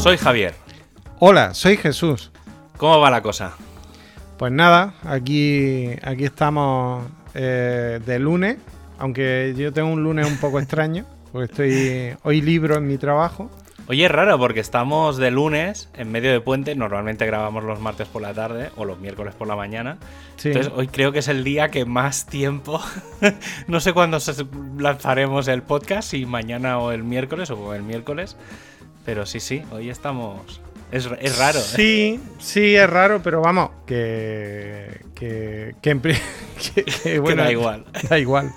soy Javier. Hola, soy Jesús. ¿Cómo va la cosa? Pues nada, aquí, aquí estamos eh, de lunes, aunque yo tengo un lunes un poco extraño, porque estoy hoy libro en mi trabajo. Oye, es raro porque estamos de lunes en medio de puente. Normalmente grabamos los martes por la tarde o los miércoles por la mañana. Sí. Entonces, hoy creo que es el día que más tiempo. no sé cuándo lanzaremos el podcast, si mañana o el miércoles o el miércoles. Pero sí, sí, hoy estamos. Es, es raro, ¿eh? Sí, sí, es raro, pero vamos, que. que, que, que- que, bueno, da igual. Da igual.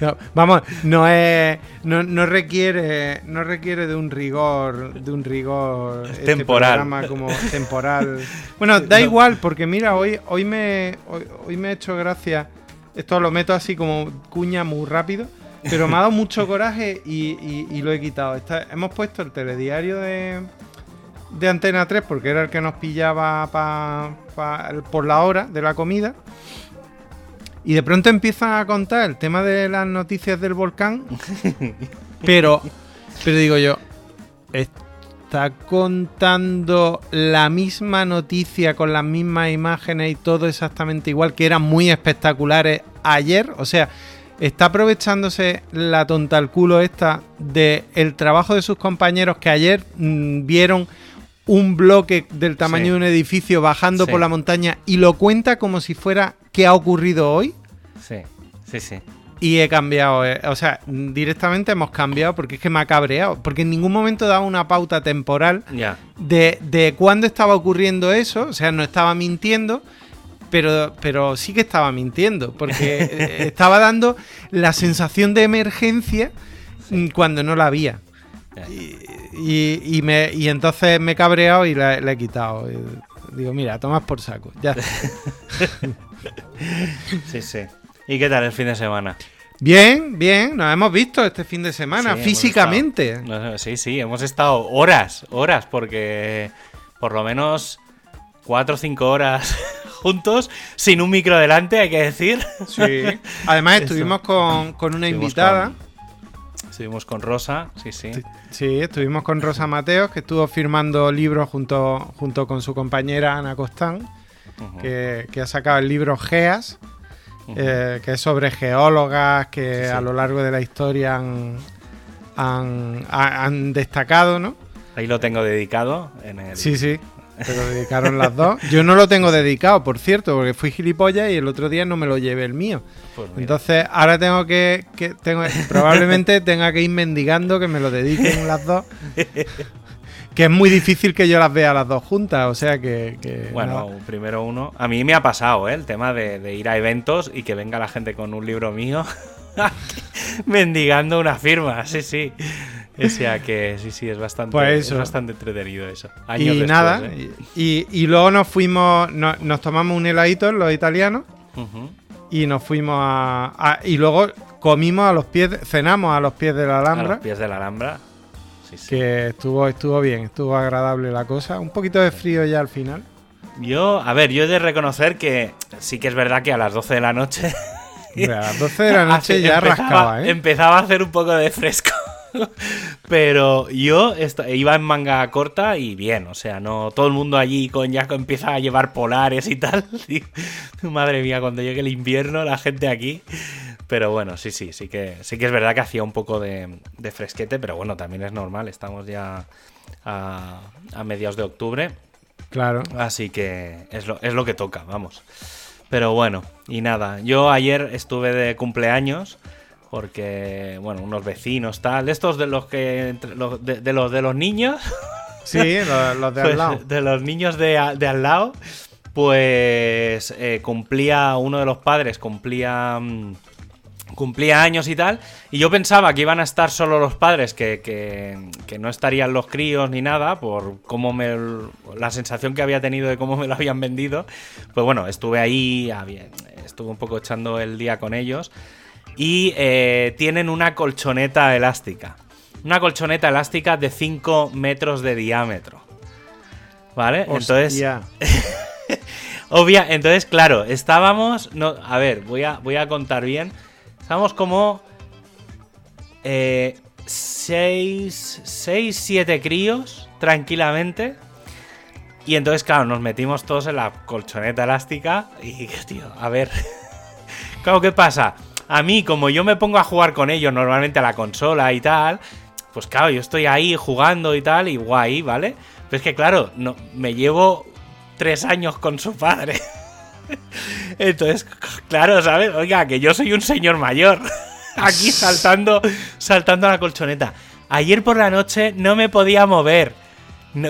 No, vamos, no es. No, no requiere. No requiere de un rigor. De un rigor. este Temporal. programa como temporal. Bueno, da No. igual, porque mira, hoy, hoy me. Hoy, hoy me he hecho gracia. Esto lo meto así como cuña muy rápido. Pero me ha dado mucho coraje y, y- y lo he quitado. Hemos puesto el telediario de, de Antena 3 porque era el que nos pillaba pa- pa- por la hora de la comida. Y de pronto empiezan a contar el tema de las noticias del volcán. Pero, pero digo yo, está contando la misma noticia con las mismas imágenes y todo exactamente igual, que eran muy espectaculares ayer. O sea, está aprovechándose la tonta al culo esta de el trabajo de sus compañeros que ayer mm, vieron un bloque del tamaño Sí. de un edificio bajando Sí. por la montaña y lo cuenta como si fuera qué ha ocurrido hoy. Sí, sí, sí. Y he cambiado, eh, o sea, directamente hemos cambiado porque es que me ha cabreado, porque en ningún momento daba una pauta temporal de, de cuándo estaba ocurriendo eso, o sea, no estaba mintiendo, pero, pero sí que estaba mintiendo, porque eh, estaba dando la sensación de emergencia mm, cuando no la había. Y, y- y me, y entonces me he cabreado y la, la he quitado. Digo, mira, tomas por saco. Ya. Sí, sí. ¿Y qué tal el fin de semana? Bien, bien, nos hemos visto este fin de semana, Sí, físicamente. estado- no, sí, sí, hemos estado horas, horas, porque por lo menos cuatro o cinco horas juntos, sin un micro delante, hay que decir. Sí. Además, estuvimos con, con una Estuvimos invitada. con- Estuvimos con Rosa, sí, sí. Sí, estuvimos con Rosa Mateos, que estuvo firmando libros junto, junto con su compañera Ana Costán, que, que ha sacado el libro GEAS, eh, que es sobre geólogas que Sí, a lo largo de la historia han, han, ha- han destacado, ¿no? Ahí lo tengo dedicado en el... Sí, sí. Se lo dedicaron las dos. Yo no lo tengo dedicado, por cierto, porque fui gilipollas y el otro día no me lo llevé el mío. Pues. Entonces, ahora tengo que, que tengo, probablemente tenga que ir mendigando que me lo dediquen las dos. Que es muy difícil que yo las vea las dos juntas, o sea que... que Bueno, nada. primero uno. A mí me ha pasado, ¿eh? El tema de, de ir a eventos y que venga la gente con un libro mío mendigando una firma, sí, sí. O sea que sí, sí, es bastante, Pues eso. es bastante entretenido eso. Años y después, nada, ¿eh? y, y luego nos fuimos, no- nos tomamos un heladito los italianos Ujú. y nos fuimos a, a- Y luego comimos a los pies, cenamos a los pies de la A Alhambra. los pies de la Alhambra. Sí, sí. Que estuvo, estuvo bien, estuvo agradable la cosa. Un poquito de frío ya al final. Yo, a ver, yo he de reconocer que sí que es verdad que a las 12 de la noche a las 12 de la noche hace- ya empezaba, rascaba, ¿eh? empezaba a hacer un poco de fresco. Pero yo iba en manga corta y bien, o sea, no todo el mundo allí con ya empieza a llevar polares y tal. y- madre mía, cuando llegue el invierno, la gente aquí. Pero bueno, sí, sí, sí que, sí que es verdad que hacía un poco de, de fresquete, pero bueno, también es normal, estamos ya a, a mediados de octubre. Claro. Así que es lo, es lo que toca, vamos. Pero bueno, y nada, yo ayer estuve de cumpleaños porque, bueno, unos vecinos, tal, estos de los que, los- de, de los de los niños, Sí, los, los de al pues, lado. de los niños de, de al lado, pues eh, cumplía, uno de los padres cumplía... mm, Cumplía años y tal, y yo pensaba que iban a estar solo los padres, que, que- que no estarían los críos ni nada, por cómo me. la sensación que había tenido de cómo me lo habían vendido. Pues bueno, estuve ahí, estuve un poco echando el día con ellos, y eh, tienen una colchoneta elástica. Una colchoneta elástica de 5 metros de diámetro. ¿Vale? Entonces. Hostia. Obvia, entonces, claro, estábamos. No, a ver, voy a, voy a contar bien. Estábamos como. seis, seis, siete críos, tranquilamente. Y entonces, claro, nos metimos todos en la colchoneta elástica y, tío, a ver. claro, ¿qué pasa? A mí, como yo me pongo a jugar con ellos normalmente a la consola y tal, pues claro, yo estoy ahí jugando y tal, y guay, ¿vale? Pero es que, claro, no, me llevo tres años con su padre. Entonces, claro, ¿sabes? Oiga, que yo soy un señor mayor. Aquí saltando, saltando a la colchoneta. Ayer por la noche no me podía mover.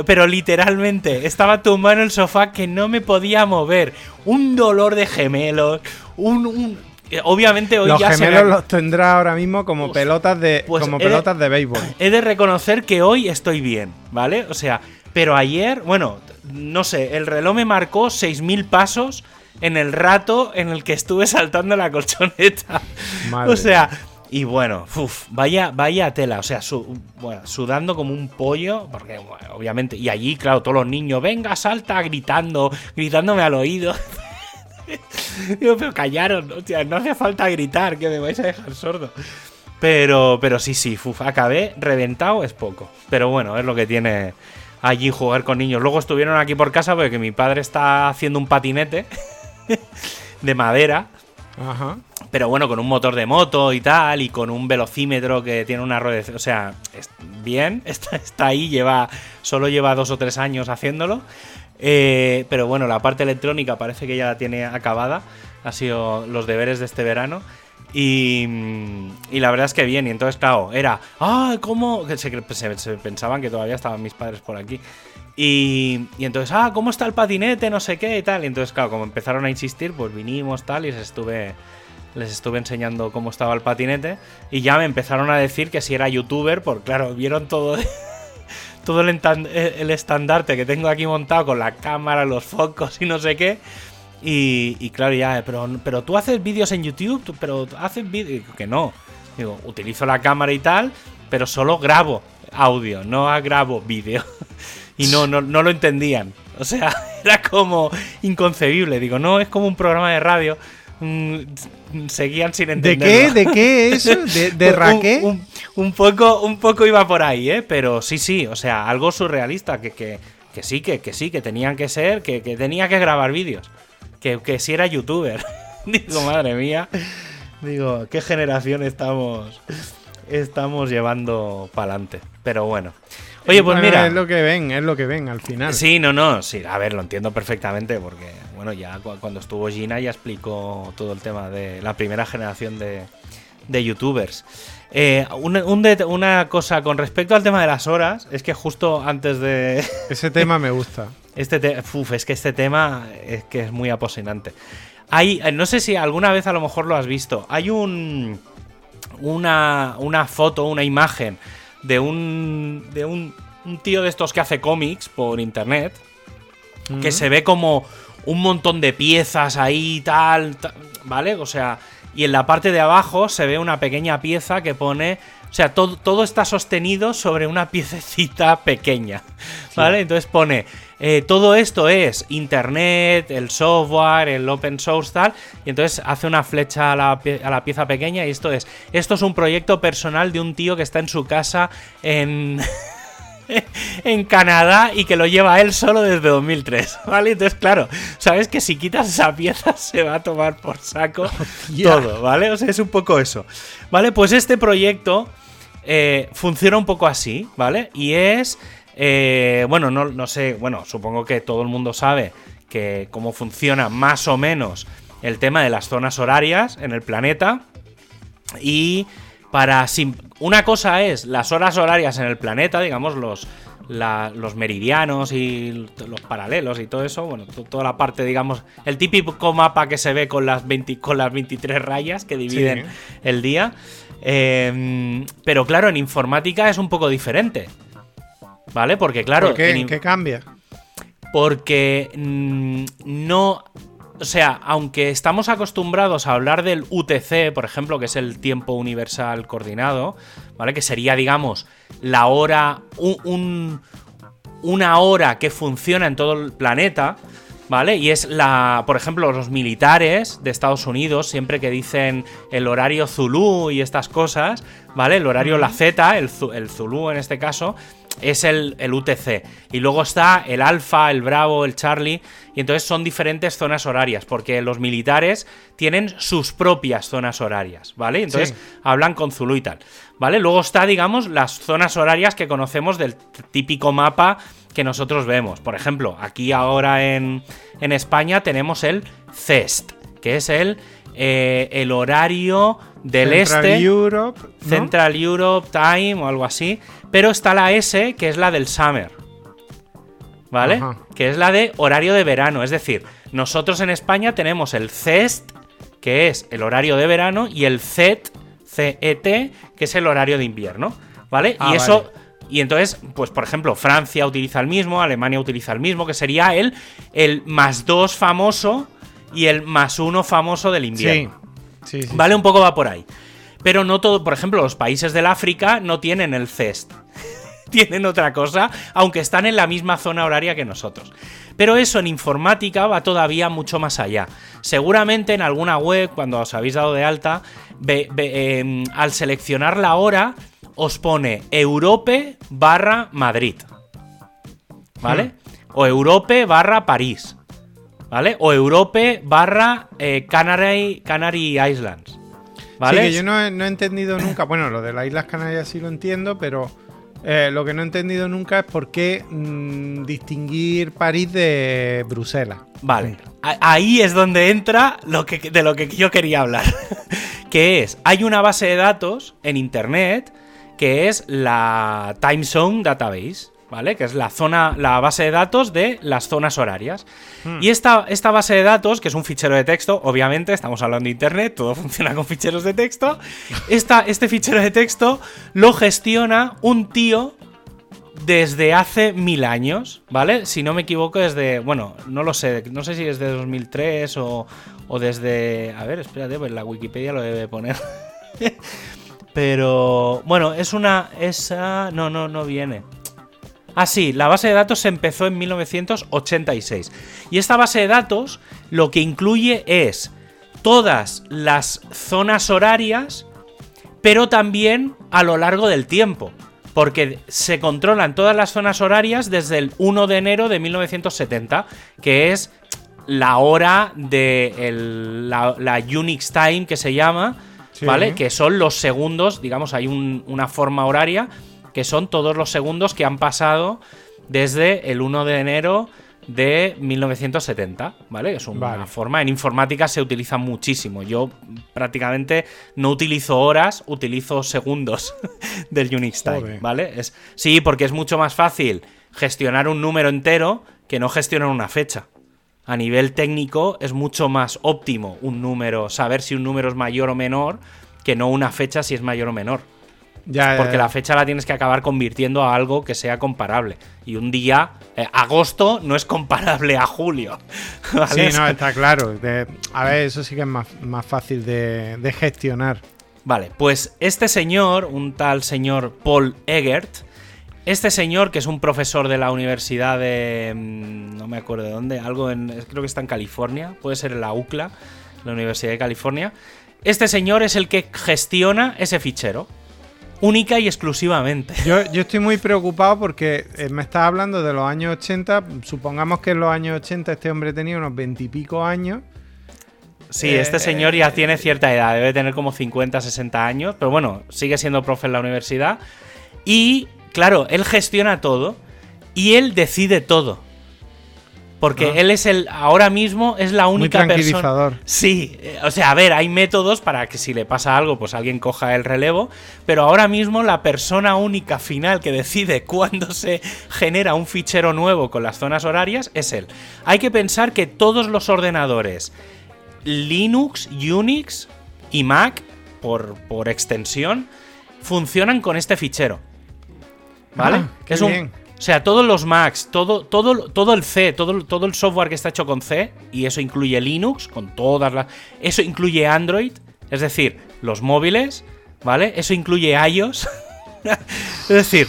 pero literalmente, estaba tumbado en el sofá que no me podía mover. Un dolor de gemelos. Un. Obviamente hoy los gemelos los tendrá ahora mismo como pues, pelotas de pues como pelotas de, béisbol. He de reconocer que hoy estoy bien, ¿vale? O sea, pero ayer, bueno, no sé, el reloj me marcó 6000 pasos en el rato en el que estuve saltando la colchoneta. O sea, y bueno, vaya, vaya tela, o sea, sudando como un pollo, porque obviamente, y allí, claro, todos los niños, venga, salta, gritando, gritándome al oído. Digo, pero callaron, hostia, no hace falta gritar, que me vais a dejar sordo. Pero, pero sí, sí, acabé reventado, es poco. Pero bueno, es lo que tiene allí jugar con niños. Luego estuvieron aquí por casa porque mi padre está haciendo un patinete. de madera. Pero bueno, con un motor de moto y tal, y con un velocímetro que tiene una rueda. O sea, bien, está, está ahí, lleva. Solo lleva dos o tres años haciéndolo. Eh, pero bueno, la parte electrónica parece que ya la tiene acabada. Ha sido los deberes de este verano. Y, y, la verdad es que bien, y entonces, claro, era, ah, ¿cómo? Se, pensaban que todavía estaban mis padres por aquí. Y, entonces, ah, ¿cómo está el patinete? No sé qué y tal. Y entonces, claro, como empezaron a insistir, pues vinimos tal y les estuve, les estuve enseñando cómo estaba el patinete. Y ya me empezaron a decir que si era youtuber, porque claro, vieron todo, todo el, el estandarte que tengo aquí montado con la cámara, los focos y no sé qué. Y, claro, ya, pero, pero tú haces vídeos en YouTube, pero haces vídeos. Que no. Digo, utilizo la cámara y tal, pero solo grabo audio, no grabo vídeo y no, no, no lo entendían. O sea, era como inconcebible. Digo, no, es como un programa de radio. Mm, seguían sin entenderlo. ¿De qué? ¿De qué eso? ¿De, de raqué? Un, poco, un poco iba por ahí, ¿eh? Pero sí, sí, o sea, algo surrealista, que, que, que sí, que, que, sí, que tenían que ser, que, que tenía que grabar vídeos. Que, que sí era youtuber. Digo, madre mía. Digo, ¿qué generación estamos, estamos llevando para adelante? Pero bueno. Oye, pues mira. Es lo que ven, es lo que ven al final. Sí, no, no, sí, a ver, lo entiendo perfectamente porque, bueno, ya cuando estuvo Gina ya explicó todo el tema de la primera generación de, de youtubers. Eh, una cosa con respecto al tema de las horas, es que justo antes de. Ese tema me gusta. Este uf, es que este tema es que es muy apasionante. Hay, no sé si alguna vez a lo mejor lo has visto. Hay un. Una, una foto, una imagen de un, de un, tío de estos que hace cómics por internet, que se ve como un montón de piezas ahí tal, ¿vale? O sea, y en la parte de abajo se ve una pequeña pieza que pone... O sea, todo, todo está sostenido sobre una piececita pequeña, ¿vale? Entonces pone, eh, todo esto es Internet, el software, el open source, tal, y entonces hace una flecha a la, a la pieza pequeña y esto es, esto es un proyecto personal de un tío que está en su casa en... en Canadá y que lo lleva él solo desde 2003, ¿vale? Entonces, claro, sabes que si quitas esa pieza se va a tomar por saco todo, ¿vale? O sea, es un poco eso. ¿Vale? Pues este proyecto eh, funciona un poco así, ¿vale? Y es, eh, bueno, no, no sé, bueno, supongo que todo el mundo sabe que cómo funciona más o menos el tema de las zonas horarias en el planeta y para una cosa es las horas horarias en el planeta, digamos, los, los meridianos y los paralelos y todo eso, bueno, toda la parte, digamos, el típico mapa que se ve con las, 20, con las 23 rayas que dividen el día. Em, pero claro, en informática es un poco diferente. ¿Vale? Porque claro... ¿Por qué? ¿Qué cambia? Porque mm, no o sea, aunque estamos acostumbrados a hablar del UTC, por ejemplo, que es el tiempo universal coordinado, ¿vale? Que sería, digamos, la hora, un, una hora que funciona en todo el planeta. ¿vale? Y es la, por ejemplo, los militares de Estados Unidos, siempre que dicen el horario Zulu y estas cosas, ¿vale? El horario la Z, el, el Zulu en este caso, es el, UTC. Y luego está el Alfa, el Bravo, el Charlie. Y entonces son diferentes zonas horarias, porque los militares tienen sus propias zonas horarias, ¿vale? Entonces hablan con Zulu y tal, ¿vale? Luego está, digamos, las zonas horarias que conocemos del típico mapa que nosotros vemos. Por ejemplo, aquí ahora en, en España tenemos el CEST, que es el, eh, el horario del Central este. Europe, ¿no? Central Europe Time o algo así. Pero está la S, que es la del Summer. ¿Vale? Ajá. Que es la de horario de verano. Es decir, nosotros en España tenemos el CEST, que es el horario de verano, y el CET, CET, que es el horario de invierno. ¿Vale? Ah, y eso. vale. Y entonces, pues por ejemplo, Francia utiliza el mismo, Alemania utiliza el mismo, que sería el, el más 2 famoso y el más 1 famoso del invierno. Sí, sí. ¿Vale? Un poco va por ahí. Pero no todo, por ejemplo, los países del África no tienen el CEST. tienen otra cosa, aunque están en la misma zona horaria que nosotros. Pero eso en informática va todavía mucho más allá. Seguramente en alguna web, cuando os habéis dado de alta, em, al seleccionar la hora, os pone Europe barra Madrid. ¿Vale? O Europe barra París. ¿Vale? O Europe barra eh, Canary, Canary Islands. ¿Vale? Sí, que yo no he, no he entendido nunca. Bueno, lo de las Islas Canarias sí lo entiendo, pero eh, lo que no he entendido nunca es por qué mm, distinguir París de Bruselas. Vale, ahí es donde entra lo que, de lo que yo quería hablar. que es, hay una base de datos en Internet que es la Time Zone Database, ¿vale? Que es la zona, la base de datos de las zonas horarias. Y esta, esta base de datos, que es un fichero de texto, obviamente, estamos hablando de Internet, todo funciona con ficheros de texto. Esta, este fichero de texto lo gestiona un tío desde hace mil años, ¿vale? Si no me equivoco, desde. Bueno, no lo sé, no sé si es de 2003 o, o desde. A ver, espérate, pues la Wikipedia lo debe poner. Pero. Bueno, es una. Esa. No, no, no viene. Ah, sí, la base de datos se empezó en 1986. Y esta base de datos lo que incluye es todas las zonas horarias pero también a lo largo del tiempo. Porque se controlan todas las zonas horarias desde el 1 de enero de 1970, que es la hora de el- la, la Unix Time que se llama, Sí. ¿vale? Que son los segundos, digamos, hay un- una forma horaria, que son todos los segundos que han pasado desde el 1 de enero de 1970, ¿vale? Es una Vale. forma. En informática se utiliza muchísimo. Yo prácticamente no utilizo horas, utilizo segundos del Unix Time, Joder. ¿vale? Es, sí, porque es mucho más fácil gestionar un número entero que no gestionar una fecha. A nivel técnico es mucho más óptimo un número, saber si un número es mayor o menor, que no una fecha si es mayor o menor. Ya, Porque ya, la fecha la tienes que acabar convirtiendo a algo que sea comparable. Y un día, eh, agosto, no es comparable a julio. ¿vale? Sí, no, está claro. De- a ver, eso sí que es más, más fácil de, de gestionar. Vale, pues este señor, un tal señor Paul Egert, este señor que es un profesor de la universidad de... mm, no me acuerdo de dónde, algo en... creo que está en California, puede ser en la UCLA, la Universidad de California. Este señor es el que gestiona ese fichero, única y exclusivamente. Yo, yo estoy muy preocupado porque eh, me estás hablando de los años 80. Supongamos que en los años 80 este hombre tenía unos veintipico años. Sí, Eh, este señor ya tiene cierta edad, debe tener como 50, 60 años, pero bueno, sigue siendo profe en la universidad. Y, claro, él gestiona todo y él decide todo. Porque Ah. él es el, ahora mismo es la Muy única persona. tranquilizador. Sí, eh, o sea, a ver, hay métodos para que si le pasa algo, pues alguien coja el relevo, pero ahora mismo la persona única final que decide cuándo se genera un fichero nuevo con las zonas horarias es él. Hay que pensar que todos los ordenadores Linux, Unix y Mac, por, por extensión, funcionan con este fichero. ¿Vale? Ah, es un, bien. O sea, todos los Macs, todo, todo, todo el C, todo, todo el software que está hecho con C, y eso incluye Linux, con todas las. Eso incluye Android, es decir, los móviles, ¿vale? Eso incluye iOS. es decir,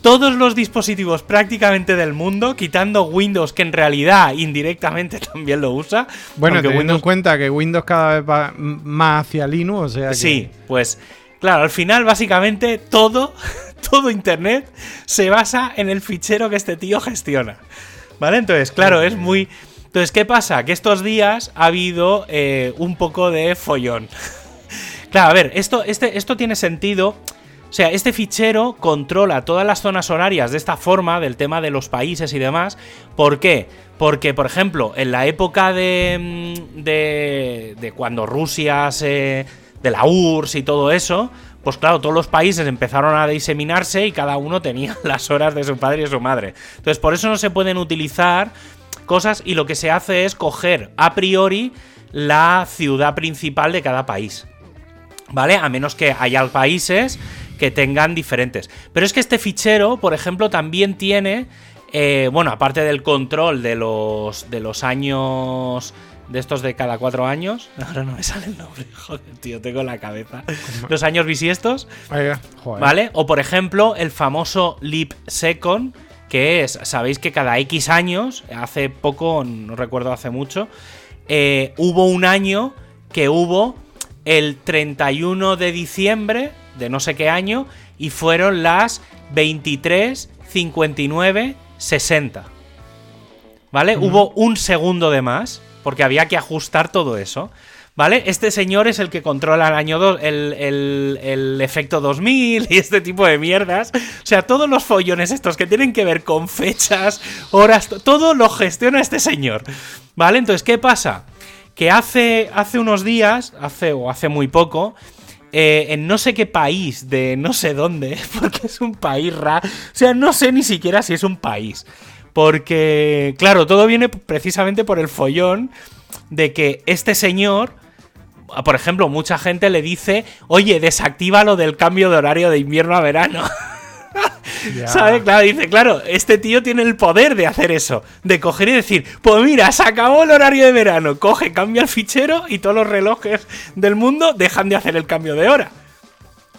todos los dispositivos prácticamente del mundo, quitando Windows, que en realidad indirectamente también lo usa. Bueno, teniendo Windows en cuenta que Windows cada vez va más hacia Linux, o sea que... Sí, pues claro, al final básicamente todo, todo Internet se basa en el fichero que este tío gestiona. ¿Vale? Entonces, claro, es muy... Entonces, ¿qué pasa? Que estos días ha habido eh, un poco de follón. claro, a ver, esto, este, esto tiene sentido. O sea, este fichero controla todas las zonas horarias de esta forma, del tema de los países y demás. ¿Por qué? Porque, por ejemplo, en la época de, mm, de, de cuando Rusia se... de la URSS y todo eso, pues claro, todos los países empezaron a diseminarse y cada uno tenía las horas de su padre y su madre. Entonces, por eso no se pueden utilizar cosas y lo que se hace es coger a priori la ciudad principal de cada país. ¿Vale? A menos que haya países que tengan diferentes. Pero es que este fichero, por ejemplo, también tiene. eh, bueno, aparte del control de los. de los años. De estos de cada cuatro años. Ahora no me sale el nombre. Joder, tío, tengo en la cabeza. Los años bisiestos. ¿Vale? O por ejemplo, el famoso Leap Second, que es, sabéis que cada X años, hace poco, no recuerdo hace mucho, eh, hubo un año que hubo el 31 de diciembre de no sé qué año y fueron las 23, 59, 60. ¿Vale? Hubo un segundo de más, porque había que ajustar todo eso. ¿Vale? Este señor es el que controla el año 2, el, el- el efecto 2000 y este tipo de mierdas. O sea, todos los follones estos que tienen que ver con fechas, horas, to- todo lo gestiona este señor. ¿Vale? Entonces, ¿qué pasa? Que hace, hace unos días, hace o hace muy poco, eh, en no sé qué país, de no sé dónde, porque es un país raro. O sea, no sé ni siquiera si es un país. Porque, claro, todo viene precisamente por el follón de que este señor, por ejemplo, mucha gente le dice, oye, desactiva lo del cambio de horario de invierno a verano. Ya. ¿Sabes? Claro, dice, claro, este tío tiene el poder de hacer eso. De coger y decir, pues mira, se acabó el horario de verano. Coge, cambia el fichero y todos los relojes del mundo dejan de hacer el cambio de hora.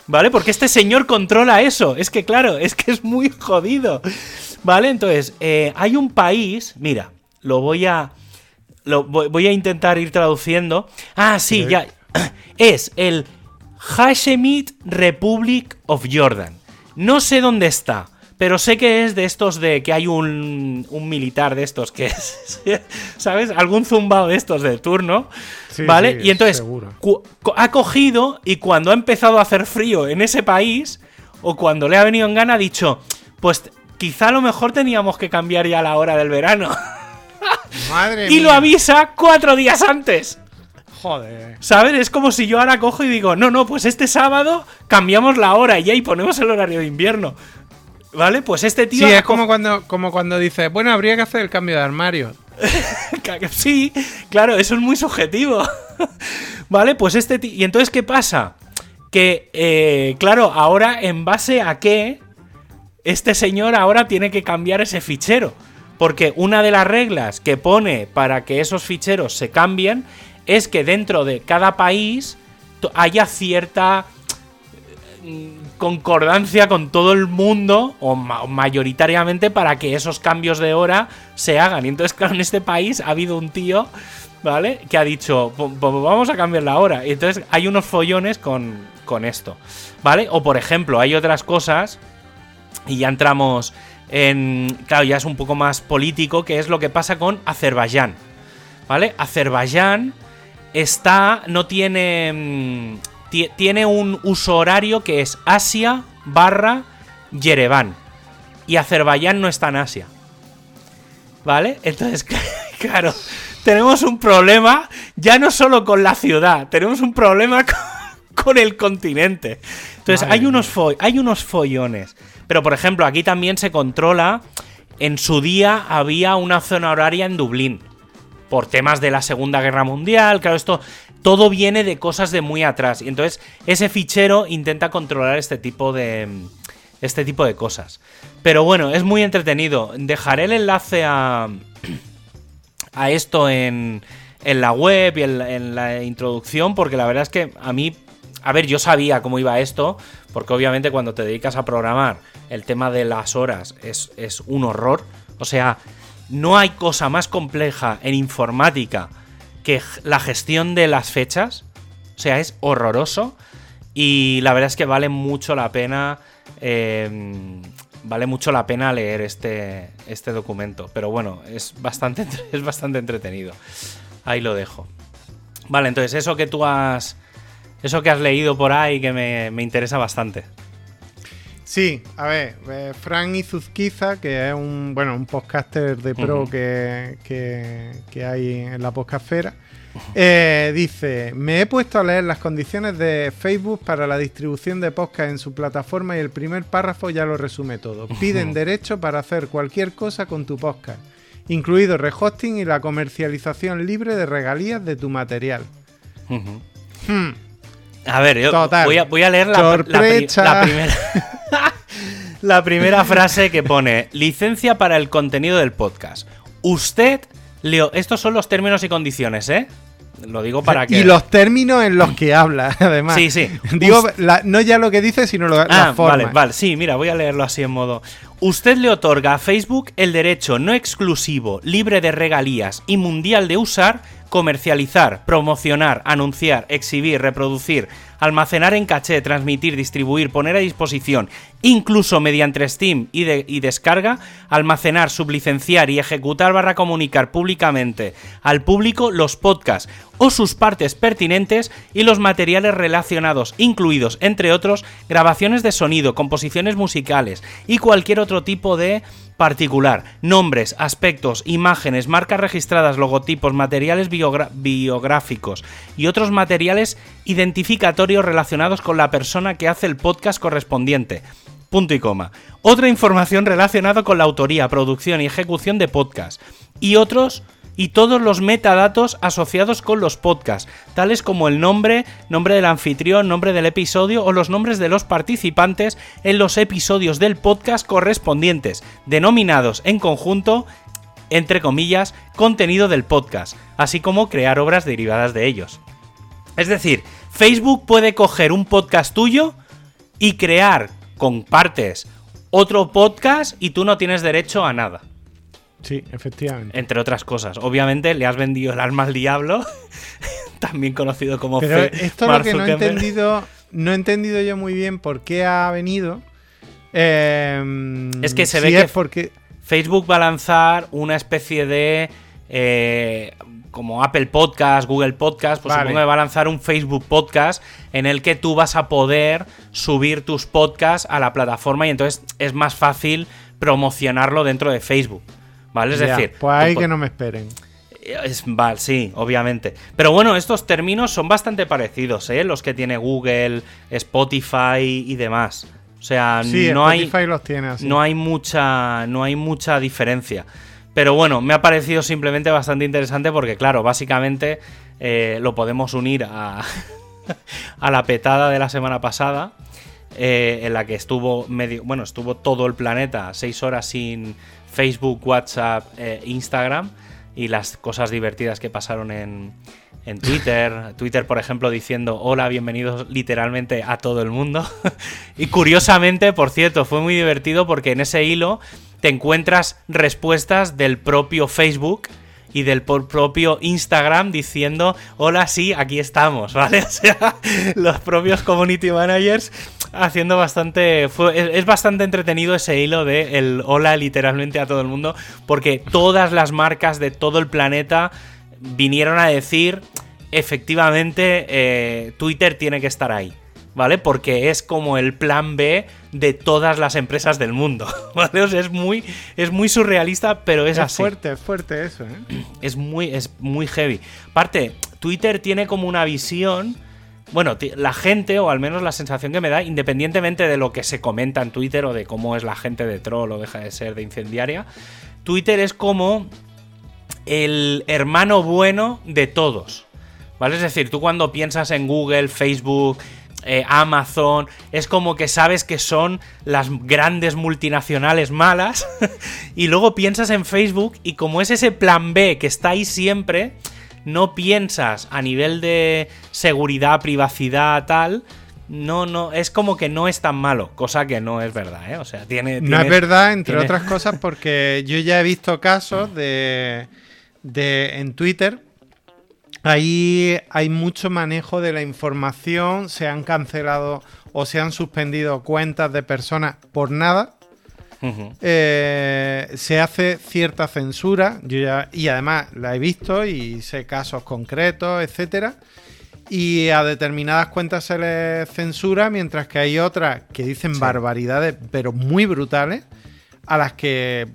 ¿Vale? Porque este señor controla eso. Es que, claro, es que es muy jodido. ¿Vale? Entonces, eh, hay un país. Mira, lo voy a. Lo voy, voy a intentar ir traduciendo. Ah, sí, ya. Es el Hashemite Republic of Jordan. No sé dónde está. Pero sé que es de estos de que hay un, un militar de estos que es, ¿sabes? Algún zumbado de estos de turno, Sí, ¿vale? sí, y entonces ha cogido y cuando ha empezado a hacer frío en ese país, o cuando le ha venido en gana, ha dicho, pues quizá a lo mejor teníamos que cambiar ya la hora del verano. Madre y lo avisa cuatro días antes. Joder. ¿Sabes? Es como si yo ahora cojo y digo, no, no, pues este sábado cambiamos la hora y ahí ponemos el horario de invierno. ¿Vale? Pues este tío... Sí, es como co- cuando, como cuando dices, bueno, habría que hacer el cambio de armario. Sí, claro, eso es muy subjetivo. ¿Vale? Pues este tío... ¿Y entonces qué pasa? Que, eh, claro, ahora en base a qué este señor ahora tiene que cambiar ese fichero. Porque una de las reglas que pone para que esos ficheros se cambien es que dentro de cada país haya cierta mm, concordancia con todo el mundo o ma- mayoritariamente para que esos cambios de hora se hagan. Y entonces, claro, en este país ha habido un tío, ¿vale? Que ha dicho, "Po- po- vamos a cambiar la hora. Y entonces hay unos follones con, con esto, ¿vale? O por ejemplo, hay otras cosas y ya entramos en. Claro, ya es un poco más político, que es lo que pasa con Azerbaiyán. ¿Vale? Azerbaiyán está. No tiene. mm, ti- tiene un uso horario que es Asia barra Yerevan. Y Azerbaiyán no está en Asia. ¿Vale? Entonces, claro, tenemos un problema ya no solo con la ciudad, tenemos un problema con, con el continente. Entonces, Madre hay unos, hay unos follones. Pero, por ejemplo, aquí también se controla. En su día había una zona horaria en Dublín. Por temas de la Segunda Guerra Mundial. Claro, esto todo viene de cosas de muy atrás. Y entonces, ese fichero intenta controlar este tipo de. Este tipo de cosas. Pero bueno, es muy entretenido. Dejaré el enlace a. a esto en, en la web y en, la- en la introducción. Porque la verdad es que a mí A ver, yo sabía cómo iba esto, porque obviamente cuando te dedicas a programar, el tema de las horas es, es un horror. O sea, no hay cosa más compleja en informática que la gestión de las fechas. O sea, es horroroso. Y la verdad es que vale mucho la pena. eh, vale mucho la pena leer este, este documento. Pero bueno, es bastante, es bastante entretenido. Ahí lo dejo. Vale, entonces eso que tú has. Eso que has leído por ahí que me, me interesa bastante. Sí, a ver, eh, Fran Izuzquiza, que es un, bueno, un podcaster de pro que, que- que hay en la podcastfera, eh, dice, me he puesto a leer las condiciones de Facebook para la distribución de podcast en su plataforma y el primer párrafo ya lo resume todo. Piden derecho para hacer cualquier cosa con tu podcast, incluido rehosting y la comercialización libre de regalías de tu material. Hmm, A ver, yo Total. voy a, voy a leer la, la pri- la primera. la primera frase que pone: licencia para el contenido del podcast. Usted, Leo, estos son los términos y condiciones, ¿eh? Lo digo para que. Y los términos en los que habla, además. Sí, sí. Digo, la- no ya lo que dice, sino lo, Ah, las formas. vale, vale, sí, mira, voy a leerlo así en modo. Usted le otorga a Facebook el derecho no exclusivo, libre de regalías y mundial de usar, comercializar, promocionar, anunciar, exhibir, reproducir, almacenar en caché, transmitir, distribuir, poner a disposición, incluso mediante Steam y, de- y descarga, almacenar, sublicenciar y ejecutar barra comunicar públicamente al público los podcasts o sus partes pertinentes y los materiales relacionados, incluidos, entre otros, grabaciones de sonido, composiciones musicales y cualquier otro tipo de particular, nombres, aspectos, imágenes, marcas registradas, logotipos, materiales biográficos y otros materiales identificatorios relacionados con la persona que hace el podcast correspondiente. Punto y coma. Otra información relacionada con la autoría, producción y ejecución de podcast. Y otros y todos los metadatos asociados con los podcasts, tales como el nombre, nombre del anfitrión, nombre del episodio o los nombres de los participantes en los episodios del podcast correspondientes, denominados en conjunto, entre comillas, contenido del podcast, así como crear obras derivadas de ellos. Es decir, Facebook puede coger un podcast tuyo y crear con partes otro podcast y tú no tienes derecho a nada. Sí, efectivamente. Entre otras cosas. Obviamente le has vendido el alma al diablo, también conocido como Pero Fe- esto Mark lo que no he entendido, no he entendido yo muy bien por qué ha venido. Eh, Es que se si ve es que- porque Facebook va a lanzar una especie de. eh, como Apple Podcast, Google Podcast, pues Vale. supongo que va a lanzar un Facebook Podcast en el que tú vas a poder subir tus podcasts a la plataforma y entonces es más fácil promocionarlo dentro de Facebook. ¿Vale? Es ya, decir, pues ahí que no me esperen. Es, vale, sí, obviamente. Pero bueno, estos términos son bastante parecidos, ¿eh? Los que tiene Google, Spotify y demás. O sea, Sí, no hay. Spotify los tiene así. No hay mucha. No hay mucha diferencia. Pero bueno, me ha parecido simplemente bastante interesante porque, claro, básicamente eh, lo podemos unir a, a la petada de la semana pasada. eh, en la que estuvo medio. Bueno, estuvo todo el planeta seis horas sin Facebook, WhatsApp, eh, Instagram. Y las cosas divertidas que pasaron en, en Twitter. Twitter, por ejemplo, diciendo hola, bienvenidos literalmente a todo el mundo. y curiosamente, por cierto, fue muy divertido porque en ese hilo te encuentras respuestas del propio Facebook y del propio Instagram diciendo hola, sí, aquí estamos, ¿vale? O sea, los propios community managers haciendo bastante... fue- es, es bastante entretenido ese hilo de el hola literalmente a todo el mundo porque todas las marcas de todo el planeta vinieron a decir efectivamente eh, Twitter tiene que estar ahí. ¿Vale? Porque es como el plan B de todas las empresas del mundo. ¿Vale? O sea, es muy, es muy surrealista, pero es, Es así. fuerte, es fuerte eso, ¿eh? Es muy, es muy heavy. Aparte, Twitter tiene como una visión. Bueno, la gente, o al menos la sensación que me da, independientemente de lo que se comenta en Twitter o de cómo es la gente de troll o deja de ser de incendiaria, Twitter es como el hermano bueno de todos. ¿Vale? Es decir, tú cuando piensas en Google, Facebook, eh, Amazon, es como que sabes que son las grandes multinacionales malas y luego piensas en Facebook y como es ese plan B que está ahí siempre, no piensas a nivel de seguridad, privacidad, tal, no, no, es como que no es tan malo, cosa que no es verdad, ¿eh? O sea, tiene... No es verdad, entre otras cosas, porque yo ya he visto casos de, de en Twitter, ahí hay mucho manejo de la información, se han cancelado o se han suspendido cuentas de personas por nada. Eh, se hace cierta censura, yo ya, y además la he visto y sé casos concretos, etcétera y a determinadas cuentas se les censura, mientras que hay otras que dicen barbaridades, pero muy brutales, a las que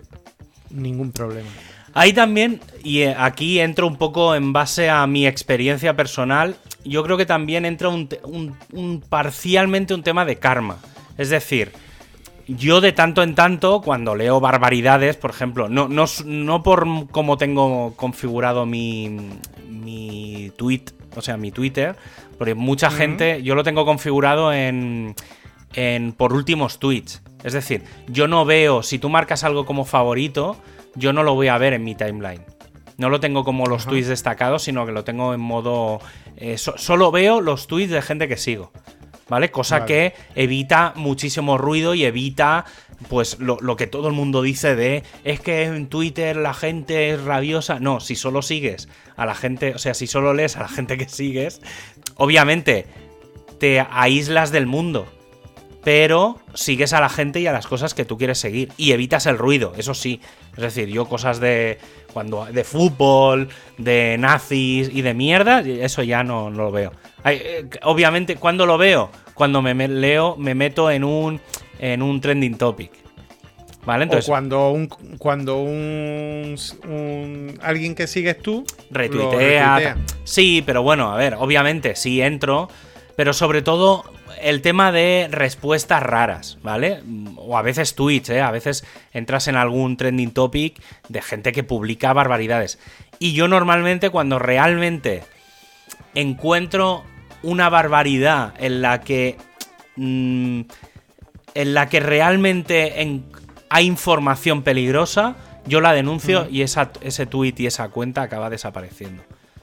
ningún problema. Ahí también, y eh, aquí entro un poco en base a mi experiencia personal, yo creo que también entra un, parcialmente un tema de karma. Es decir, yo de tanto en tanto, cuando leo barbaridades, por ejemplo, no, no, no por cómo tengo configurado mi, mi tweet o sea, mi Twitter, porque mucha gente, yo lo tengo configurado en, en por últimos tweets. Es decir, yo no veo, si tú marcas algo como favorito, yo no lo voy a ver en mi timeline. No lo tengo como los tweets destacados, sino que lo tengo en modo... Eh, solo veo los tweets de gente que sigo. ¿Vale? Cosa que evita muchísimo ruido y evita pues lo, lo, que todo el mundo dice de es que en Twitter la gente es rabiosa. No, si solo sigues a la gente, o sea, si solo lees a la gente que sigues, obviamente te aíslas del mundo. Pero sigues a la gente y a las cosas que tú quieres seguir. Y evitas el ruido, eso sí. Es decir, yo cosas de. cuando. de fútbol, de nazis y de mierda, eso ya no, no lo veo. Eh, obviamente, cuando lo veo? Cuando me leo, me meto en un en un trending topic. ¿Vale? Entonces, o cuando un cuando un, alguien que sigues tú retuitea, Sí, pero bueno, a ver, obviamente sí entro, pero sobre todo el tema de respuestas raras, ¿vale? O a veces tweets, ¿eh? A veces entras en algún trending topic de gente que publica barbaridades. Y yo normalmente cuando realmente encuentro una barbaridad en la que mm, en la que realmente hay información peligrosa, yo la denuncio y esa, ese tweet y esa cuenta acaba desapareciendo.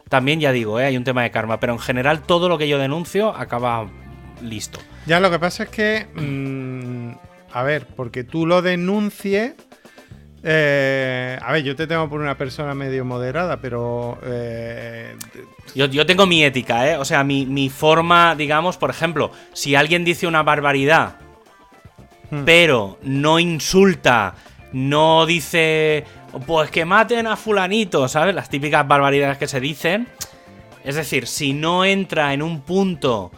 También ya digo, ¿eh? hay un tema de karma, pero en general todo lo que yo denuncio acaba listo. Ya lo que pasa es que, mm, a ver, porque tú lo denuncies, eh, a ver, yo te tengo por una persona medio moderada, pero... Eh, yo, tengo mi ética, ¿eh? O sea, mi, mi, forma, digamos, por ejemplo, si alguien dice una barbaridad Hmm. pero no insulta, no dice, pues que maten a fulanito, ¿sabes? Las típicas barbaridades que se dicen. Es decir, si no entra en un punto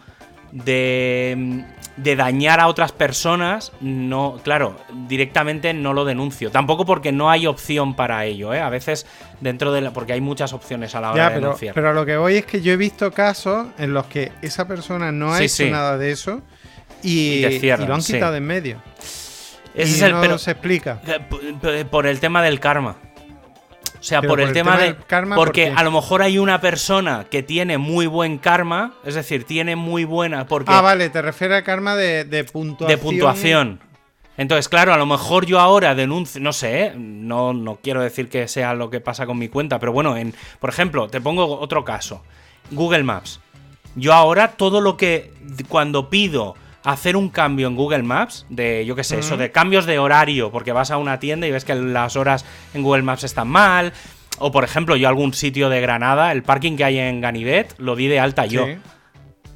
de, de dañar a otras personas, no, claro, directamente no lo denuncio. Tampoco porque no hay opción para ello, ¿eh? A veces dentro de la, porque hay muchas opciones a la hora de pero, denunciar. Pero lo que voy es que yo he visto casos en los que esa persona no ha hecho nada de eso y, lo han quitado en medio. Ese es el, pero, se explica. Eh, por el tema del karma. O sea, por, el, tema, del karma. Porque a lo mejor hay una persona que tiene muy buen karma, es decir, tiene muy buena. Porque ah, vale, te refieres a karma de, puntuación. De puntuación. Entonces, claro, a lo mejor yo ahora denuncio, no sé, no, no quiero decir que sea lo que pasa con mi cuenta, pero bueno, en, por ejemplo, te pongo otro caso. Google Maps. Yo ahora todo lo que cuando pido hacer un cambio en Google Maps, de yo qué sé, eso de cambios de horario, porque vas a una tienda y ves que las horas en Google Maps están mal. O por ejemplo, yo algún sitio de Granada, el parking que hay en Ganivet, lo di de alta yo.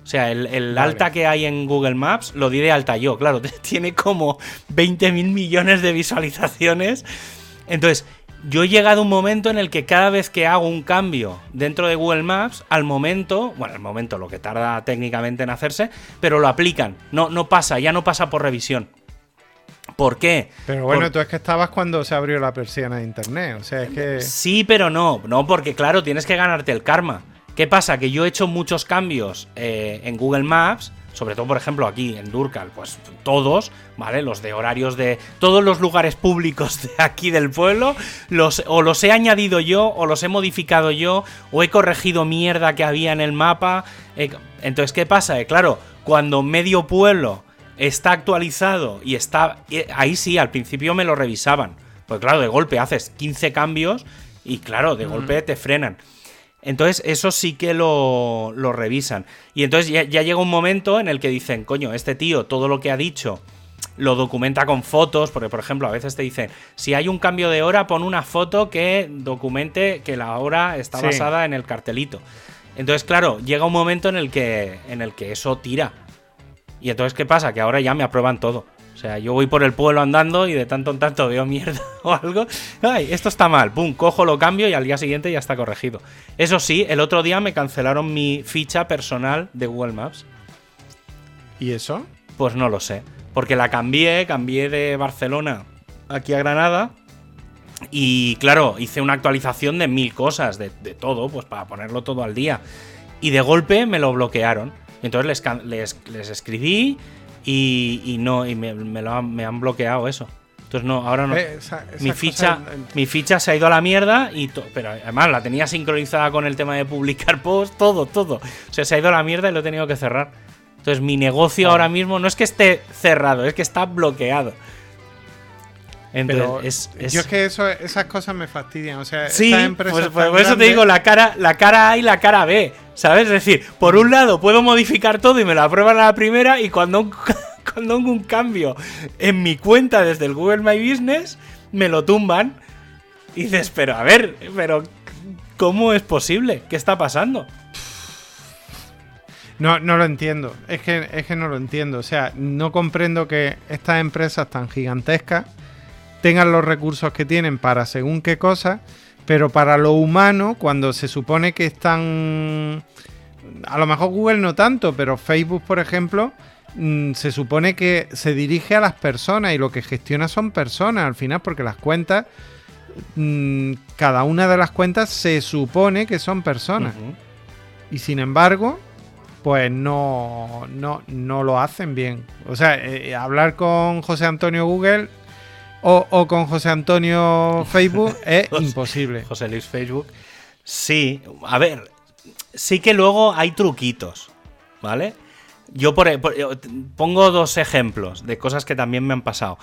O sea, el, alta que hay en Google Maps lo di de alta yo. Claro, tiene como 20 mil millones de visualizaciones. Entonces, yo he llegado a un momento en el que cada vez que hago un cambio dentro de Google Maps, al momento, bueno, al momento lo que tarda técnicamente en hacerse, pero lo aplican. No, no pasa, ya no pasa por revisión. ¿Por qué? Pero bueno, tú es que estabas cuando se abrió la persiana de internet, o sea, es que... Sí, pero no, no, porque claro, tienes que ganarte el karma. ¿Qué pasa? Que yo he hecho muchos cambios eh, en Google Maps sobre todo por ejemplo aquí en Durcal, pues todos, ¿vale? Los de horarios de todos los lugares públicos de aquí del pueblo, los, o los he añadido yo, o los he modificado yo, o he corregido mierda que había en el mapa. Entonces, ¿qué pasa? Eh, claro, cuando medio pueblo está actualizado y está... Ahí sí, al principio me lo revisaban. Pues claro, de golpe haces 15 cambios y claro, de golpe te frenan. Entonces, eso sí que lo, lo revisan. Y entonces ya, ya, llega un momento en el que dicen, coño, este tío, todo lo que ha dicho, lo documenta con fotos, porque por ejemplo, a veces te dicen, si hay un cambio de hora, pon una foto que documente que la hora está Sí. basada en el cartelito. Entonces, claro, llega un momento en el que, en el que eso tira. Y entonces, ¿qué pasa? Que ahora ya me aprueban todo. O sea, yo voy por el pueblo andando y de tanto en tanto veo mierda o algo. Ay, esto está mal. Pum, cojo, lo cambio y al día siguiente ya está corregido. Eso sí, el otro día me cancelaron mi ficha personal de Google Maps. ¿Y eso? Pues no lo sé. Porque la cambié, cambié de Barcelona aquí a Granada. Y claro, hice una actualización de mil cosas, de, de todo, pues para ponerlo todo al día. Y de golpe me lo bloquearon. Entonces les, can- les, les escribí y, y no, y me, me lo han, me han bloqueado eso. Entonces no, ahora no. Eh, esa- mi ficha, mi ficha se ha ido a la mierda y pero además la tenía sincronizada con el tema de publicar posts, todo, todo. O sea, se ha ido a la mierda y lo he tenido que cerrar. Entonces mi negocio ahora mismo no es que esté cerrado, es que está bloqueado. Entonces, Pero es, es- yo es que eso, esas cosas me fastidian. O sea, Sí, estas empresas pues, pues por eso te digo la cara, la cara A y la cara B, ¿sabes? Es decir, por un lado puedo modificar todo y me lo aprueban a la primera y cuando hago un cambio en mi cuenta desde el Google My Business, me lo tumban y dices, pero a ver, pero ¿cómo es posible? ¿Qué está pasando? No, no lo entiendo. Es que, es que no lo entiendo. O sea, no comprendo que estas empresas tan gigantescas tengan los recursos que tienen para según qué cosas, pero para lo humano, cuando se supone que están. A lo mejor Google no tanto, pero Facebook, por ejemplo, mm, se supone que se dirige a las personas y lo que gestiona son personas al final, porque las cuentas. mm, Cada una de las cuentas se supone que son personas. Y sin embargo, pues no, no, no lo hacen bien. O sea, eh, hablar con José Antonio Google o, o con José Antonio Facebook es imposible. José Luis Facebook. Sí, a ver, sí que luego hay truquitos, ¿vale? Yo por, pongo dos ejemplos de cosas que también me han pasado.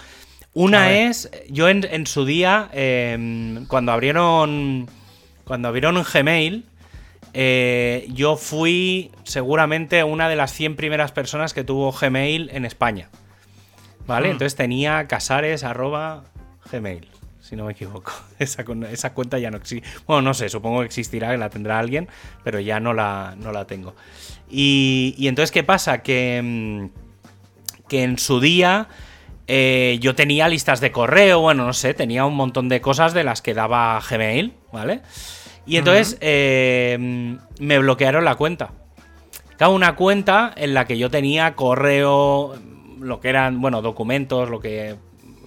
Una es, yo en, en su día, eh, cuando abrieron, cuando abrieron Gmail, eh, yo fui seguramente una de las 100 primeras personas que tuvo Gmail en España. ¿Vale? Hmm. Entonces tenía casares arroba gmail, si no me equivoco. Esa, esa cuenta ya no existe. Bueno, no sé, supongo que existirá, que la tendrá alguien, pero ya no la, no la tengo. Y, y entonces, ¿qué pasa? Que, mm, que en su día eh, yo tenía listas de correo, bueno, no sé, tenía un montón de cosas de las que daba Gmail, ¿vale? Y entonces eh, me bloquearon la cuenta. Claro, una cuenta en la que yo tenía correo, lo que eran, bueno, documentos, lo que.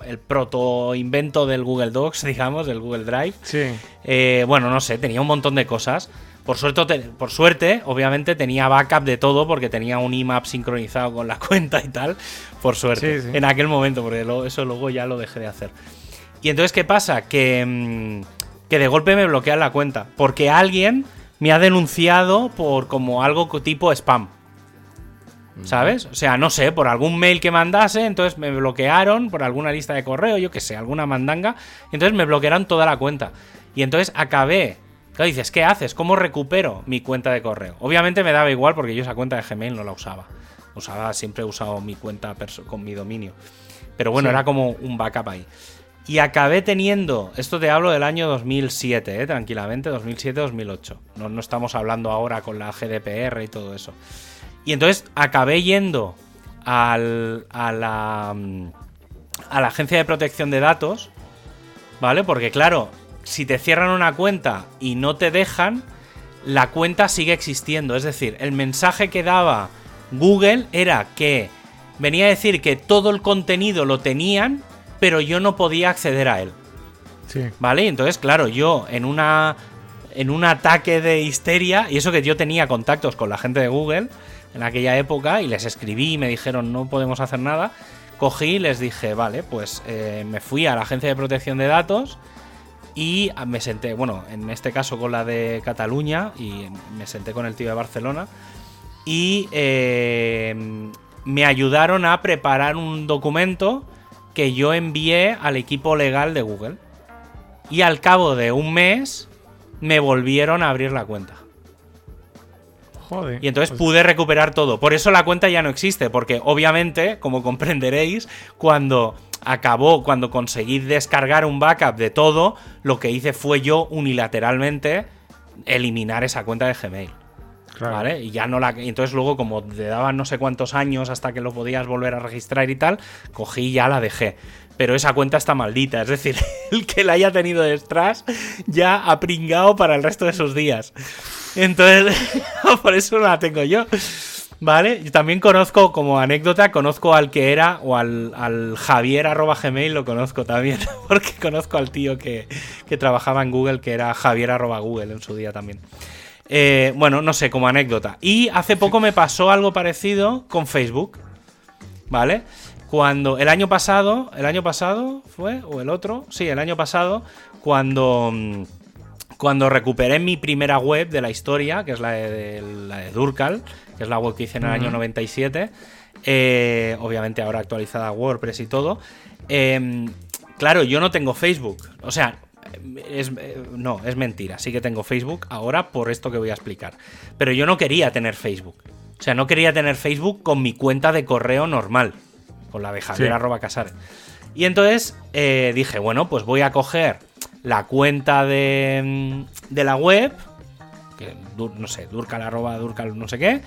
El proto invento del Google Docs, digamos, del Google Drive. Sí. Eh, bueno, no sé, tenía un montón de cosas. Por suerte, te- por suerte, obviamente tenía backup de todo porque tenía un IMAP sincronizado con la cuenta y tal. Por suerte, Sí, sí. en aquel momento, porque lo- eso luego ya lo dejé de hacer. Y entonces, ¿qué pasa? Que, mm, que de golpe me bloquean la cuenta porque alguien me ha denunciado por como algo tipo spam. ¿Sabes? O sea, no sé, por algún mail que mandase, entonces me bloquearon por alguna lista de correo, yo que sé, alguna mandanga, y entonces me bloquearon toda la cuenta. Y entonces acabé. Claro, dices, ¿qué haces? ¿Cómo recupero mi cuenta de correo? Obviamente me daba igual porque yo esa cuenta de Gmail no la usaba. Usaba, siempre he usado mi cuenta con mi dominio. Pero bueno, Sí. era como un backup ahí. Y acabé teniendo, esto te hablo del año 2007, eh, tranquilamente, 2007-2008. No, no estamos hablando ahora con la GDPR y todo eso. Y entonces acabé yendo al- a, la, a la agencia de protección de datos, ¿vale? Porque claro, si te cierran una cuenta y no te dejan, la cuenta sigue existiendo. Es decir, el mensaje que daba Google era que venía a decir que todo el contenido lo tenían, pero yo no podía acceder a él. Sí. ¿Vale? Y entonces, claro, yo en una. En un ataque de histeria, y eso que yo tenía contactos con la gente de Google en aquella época, y les escribí y me dijeron no podemos hacer nada, cogí y les dije, vale, pues eh, me fui a la agencia de protección de datos y me senté, bueno, en este caso con la de Cataluña, y me senté con el tío de Barcelona, y eh, me ayudaron a preparar un documento que yo envié al equipo legal de Google. Y al cabo de un mes me volvieron a abrir la cuenta. Joder. Y entonces Pues- pude recuperar todo. Por eso la cuenta ya no existe, porque obviamente, como comprenderéis, cuando acabó, cuando conseguí descargar un backup de todo, lo que hice fue yo unilateralmente eliminar esa cuenta de Gmail. Claro. ¿Vale? Y ya no la. y entonces luego, como te daban no sé cuántos años hasta que lo podías volver a registrar y tal, cogí y ya la dejé. Pero esa cuenta está maldita. Es decir, el que la haya tenido detrás ya ha pringado para el resto de sus días. Entonces, por eso no la tengo yo. ¿Vale? Yo también conozco, como anécdota, conozco al que era, o al, al Javier arroba Gmail, lo conozco también, porque conozco al tío que, que trabajaba en Google, que era Javier arroba Google en su día también. Eh, bueno, no sé, como anécdota. Y hace poco me pasó algo parecido con Facebook. ¿Vale? Cuando el año pasado, el año pasado fue, o el otro, sí, el año pasado, cuando, mm, cuando recuperé mi primera web de la historia, que es la de, la de Durcal, que es la web que hice en el año 97, eh, obviamente ahora actualizada a WordPress y todo. eh, claro, yo no tengo Facebook. O sea, es, eh, no, es mentira. Sí que tengo Facebook ahora por esto que voy a explicar. Pero yo no quería tener Facebook. O sea, no quería tener Facebook con mi cuenta de correo normal. Con la de Javier Sí. arroba Casares. Y entonces eh, dije, bueno, pues voy a coger la cuenta de, de la web. Que, no sé, Durcal arroba Durcal no sé qué.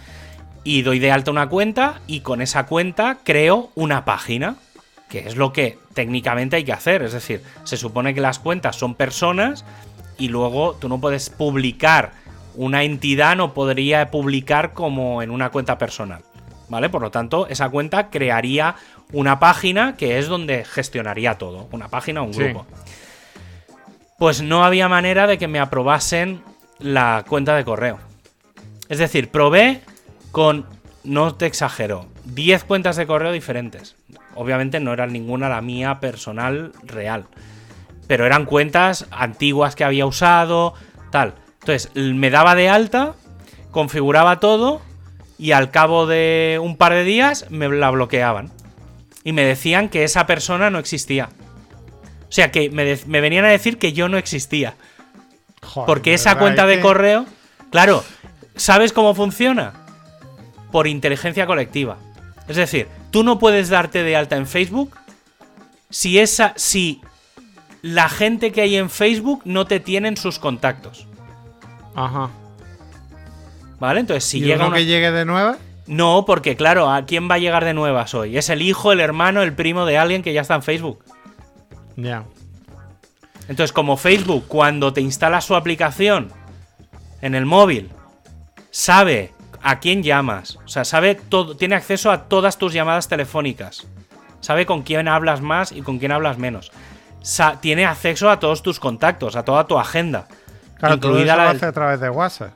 Y doy de alta una cuenta y con esa cuenta creo una página que es lo que técnicamente hay que hacer. Es decir, se supone que las cuentas son personas y luego tú no puedes publicar, una entidad no podría publicar como en una cuenta personal. ¿Vale? Por lo tanto, esa cuenta crearía una página que es donde gestionaría todo. Una página o un Sí. grupo. Pues no había manera de que me aprobasen la cuenta de correo. Es decir, probé con, no te exagero, 10 cuentas de correo diferentes. Obviamente no era ninguna la mía personal real. Pero eran cuentas antiguas que había usado, tal. Entonces, me daba de alta, configuraba todo y al cabo de un par de días me la bloqueaban. Y me decían que esa persona no existía. O sea, que me, venían a decir que yo no existía. Joder, Porque esa cuenta de que- correo, claro, ¿sabes cómo funciona? Por inteligencia colectiva. Es decir, tú no puedes darte de alta en Facebook si esa si la gente que hay en Facebook no te tiene en sus contactos, Ajá. ¿vale? Entonces, si ¿Y llega uno una... que llegue de nueva? No, porque claro, ¿a quién va a llegar de nuevas hoy? Es el hijo, el hermano, el primo de alguien que ya está en Facebook. Ya. Entonces, como Facebook, cuando te instala su aplicación en el móvil, sabe a quién llamas, o sea, sabe todo, tiene acceso a todas tus llamadas telefónicas, sabe con quién hablas más y con quién hablas menos, Sa- tiene acceso a todos tus contactos, a toda tu agenda, Claro, todo eso la lo hace a través de WhatsApp.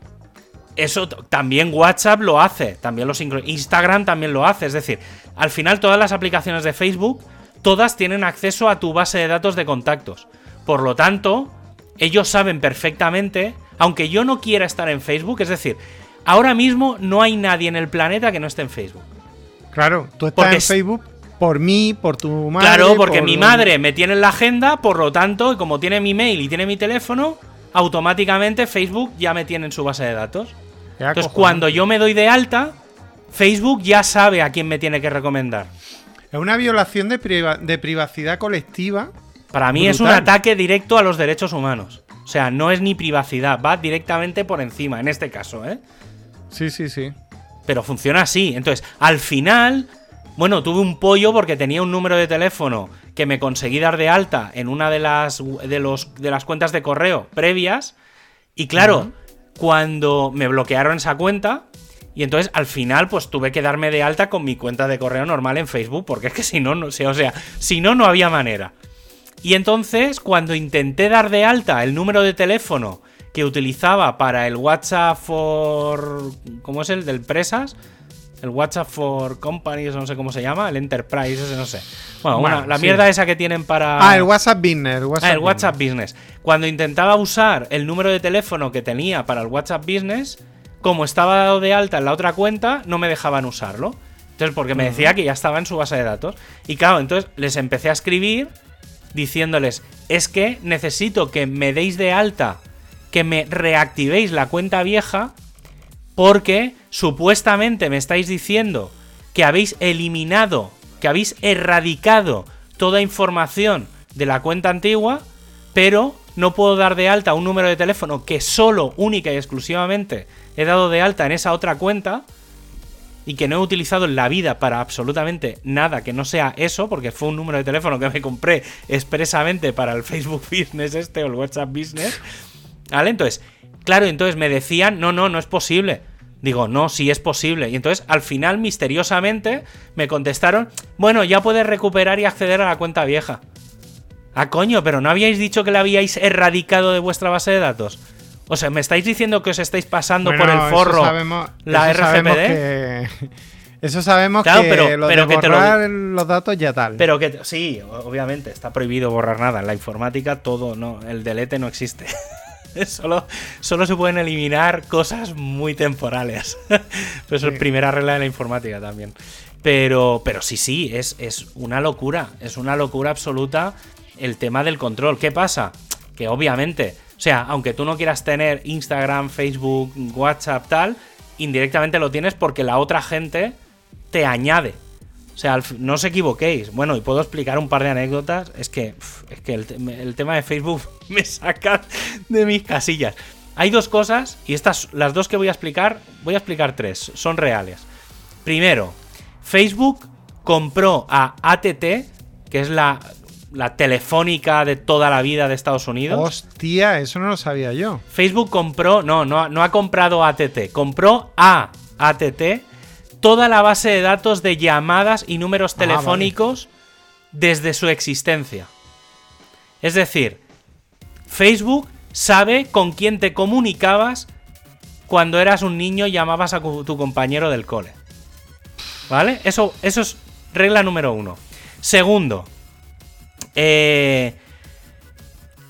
eso también WhatsApp lo hace, también lo sincro- Instagram también lo hace, es decir, al final todas las aplicaciones de Facebook, todas tienen acceso a tu base de datos de contactos. Por lo tanto, ellos saben perfectamente, aunque yo no quiera estar en Facebook, es decir, ahora mismo no hay nadie en el planeta que no esté en Facebook. Claro, tú estás Porque en Facebook por mí, por tu madre. claro, porque por- mi madre me tiene en la agenda, por lo tanto, como tiene mi mail y tiene mi teléfono, automáticamente Facebook ya me tiene en su base de datos. Entonces, cojones. cuando yo me doy de alta, Facebook ya sabe a quién me tiene que recomendar. Es una violación de, priva- de privacidad colectiva. Para mí es un ataque directo a los derechos humanos. O sea, no es ni privacidad, va directamente por encima, en este caso, ¿eh? Sí, sí, sí. Pero funciona así. Entonces, al final, bueno, tuve un pollo porque tenía un número de teléfono que me conseguí dar de alta en una de las, de los, de las cuentas de correo previas. Y claro, cuando me bloquearon esa cuenta, y entonces al final pues tuve que darme de alta con mi cuenta de correo normal en Facebook, porque es que si no, no sé, o sea, si no, no había manera. Y entonces, cuando intenté dar de alta el número de teléfono que utilizaba para el WhatsApp for. ¿Cómo es el del Presas? El WhatsApp for Companies, no sé cómo se llama, el Enterprise, ese no sé. Bueno, Bueno, una- la sí. mierda esa que tienen para. Ah, el WhatsApp Business. WhatsApp, Ah, el Business. WhatsApp Business. Cuando intentaba usar el número de teléfono que tenía para el WhatsApp Business, como estaba dado de alta en la otra cuenta, no me dejaban usarlo. Entonces, porque me decía que ya estaba en su base de datos. Y claro, entonces les empecé a escribir diciéndoles, es que necesito que me deis de alta, que me reactivéis la cuenta vieja, Porque supuestamente me estáis diciendo que habéis eliminado, que habéis erradicado toda información de la cuenta antigua, pero no puedo dar de alta un número de teléfono que solo, única y exclusivamente he dado de alta en esa otra cuenta y que no he utilizado en la vida para absolutamente nada que no sea eso, porque fue un número de teléfono que me compré expresamente para el Facebook Business este o el WhatsApp Business. ¿Vale? Entonces, claro, entonces me decían, no, no, no es posible. Digo, no, sí es posible. Y entonces, al final, misteriosamente, me contestaron, bueno, ya puedes recuperar y acceder a la cuenta vieja. Ah, coño, pero ¿no habíais dicho que la habíais erradicado de vuestra base de datos? O sea, ¿me estáis diciendo que os estáis pasando por el forro la RGPD? eso sabemos que pero, lo de borrar los datos ya tal. Pero que sí, obviamente está prohibido borrar nada. En la informática todo, no, el delete no existe. solo, solo se pueden eliminar cosas muy temporales. Pero eso es primera regla de la informática también. Pero, pero sí, sí, es, es una locura. Es una locura absoluta el tema del control. ¿Qué pasa? Que obviamente o sea, aunque tú no quieras tener Instagram, Facebook, WhatsApp, tal, indirectamente lo tienes porque la otra gente te añade. O sea, no os equivoquéis. Bueno, y puedo explicar un par de anécdotas. Es que, es que el, tema de Facebook me saca de mis casillas. Hay dos cosas, y estas, las dos que voy a explicar, voy a explicar tres, son reales. Primero, Facebook compró a ATT, que es la la telefónica de toda la vida de Estados Unidos. Hostia, eso no lo sabía yo. Facebook compró, no, no, no ha comprado ATT, compró a ATT toda la base de datos de llamadas y números ah, telefónicos desde su existencia. Es decir, Facebook sabe con quién te comunicabas cuando eras un niño y llamabas a tu compañero del cole. ¿Vale? Eso, eso es regla número uno. Segundo, eh,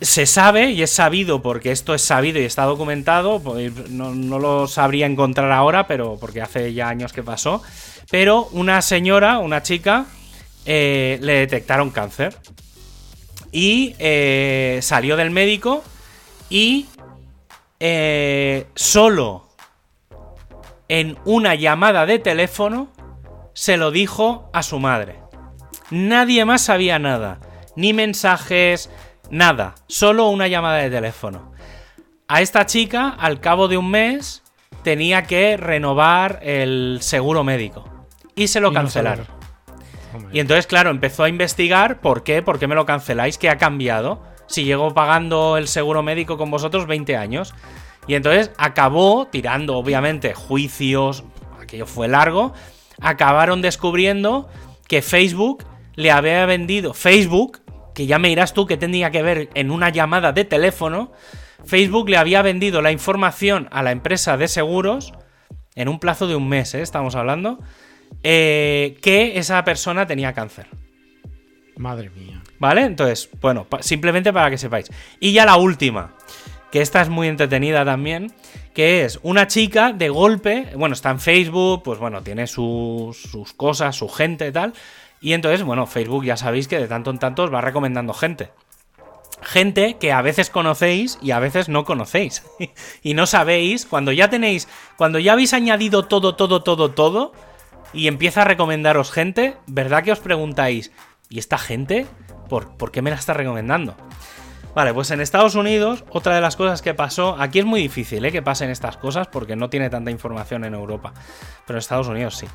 se sabe y es sabido, porque esto es sabido y está documentado, pues, no, lo sabría encontrar ahora, pero porque hace ya años que pasó, pero una señora, una chica, eh, le detectaron cáncer y eh, salió del médico y solo en una llamada de teléfono se lo dijo a su madre. Nadie más sabía nada ni mensajes, nada, solo una llamada de teléfono. A esta chica, al cabo de un mes, tenía que renovar el seguro médico. Y se lo cancelaron. y entonces, claro, empezó a investigar por qué, por qué me lo canceláis, qué ha cambiado. Si llego pagando el seguro médico con vosotros 20 años. Y entonces acabó tirando, obviamente, juicios, aquello fue largo, acabaron descubriendo que Facebook le había vendido, Facebook que ya me dirás tú que tendría que ver en una llamada de teléfono, Facebook le había vendido la información a la empresa de seguros en un plazo de un mes, ¿eh? estamos hablando, eh, que esa persona tenía cáncer. Madre mía. ¿Vale? Entonces, bueno, simplemente para que sepáis. Y ya la última, que esta es muy entretenida también, que es una chica de golpe, bueno, está en Facebook, pues bueno, tiene sus, sus cosas, su gente y tal, y entonces, bueno, Facebook ya sabéis que de tanto en tanto os va recomendando gente. Gente que a veces conocéis y a veces no conocéis. y no sabéis, cuando ya tenéis, cuando ya habéis añadido todo, todo, todo, todo, y empieza a recomendaros gente, ¿verdad que os preguntáis, ¿y esta gente? ¿Por, ¿por qué me la está recomendando? Vale, pues en Estados Unidos, otra de las cosas que pasó, aquí es muy difícil ¿eh? que pasen estas cosas porque no tiene tanta información en Europa, pero en Estados Unidos sí.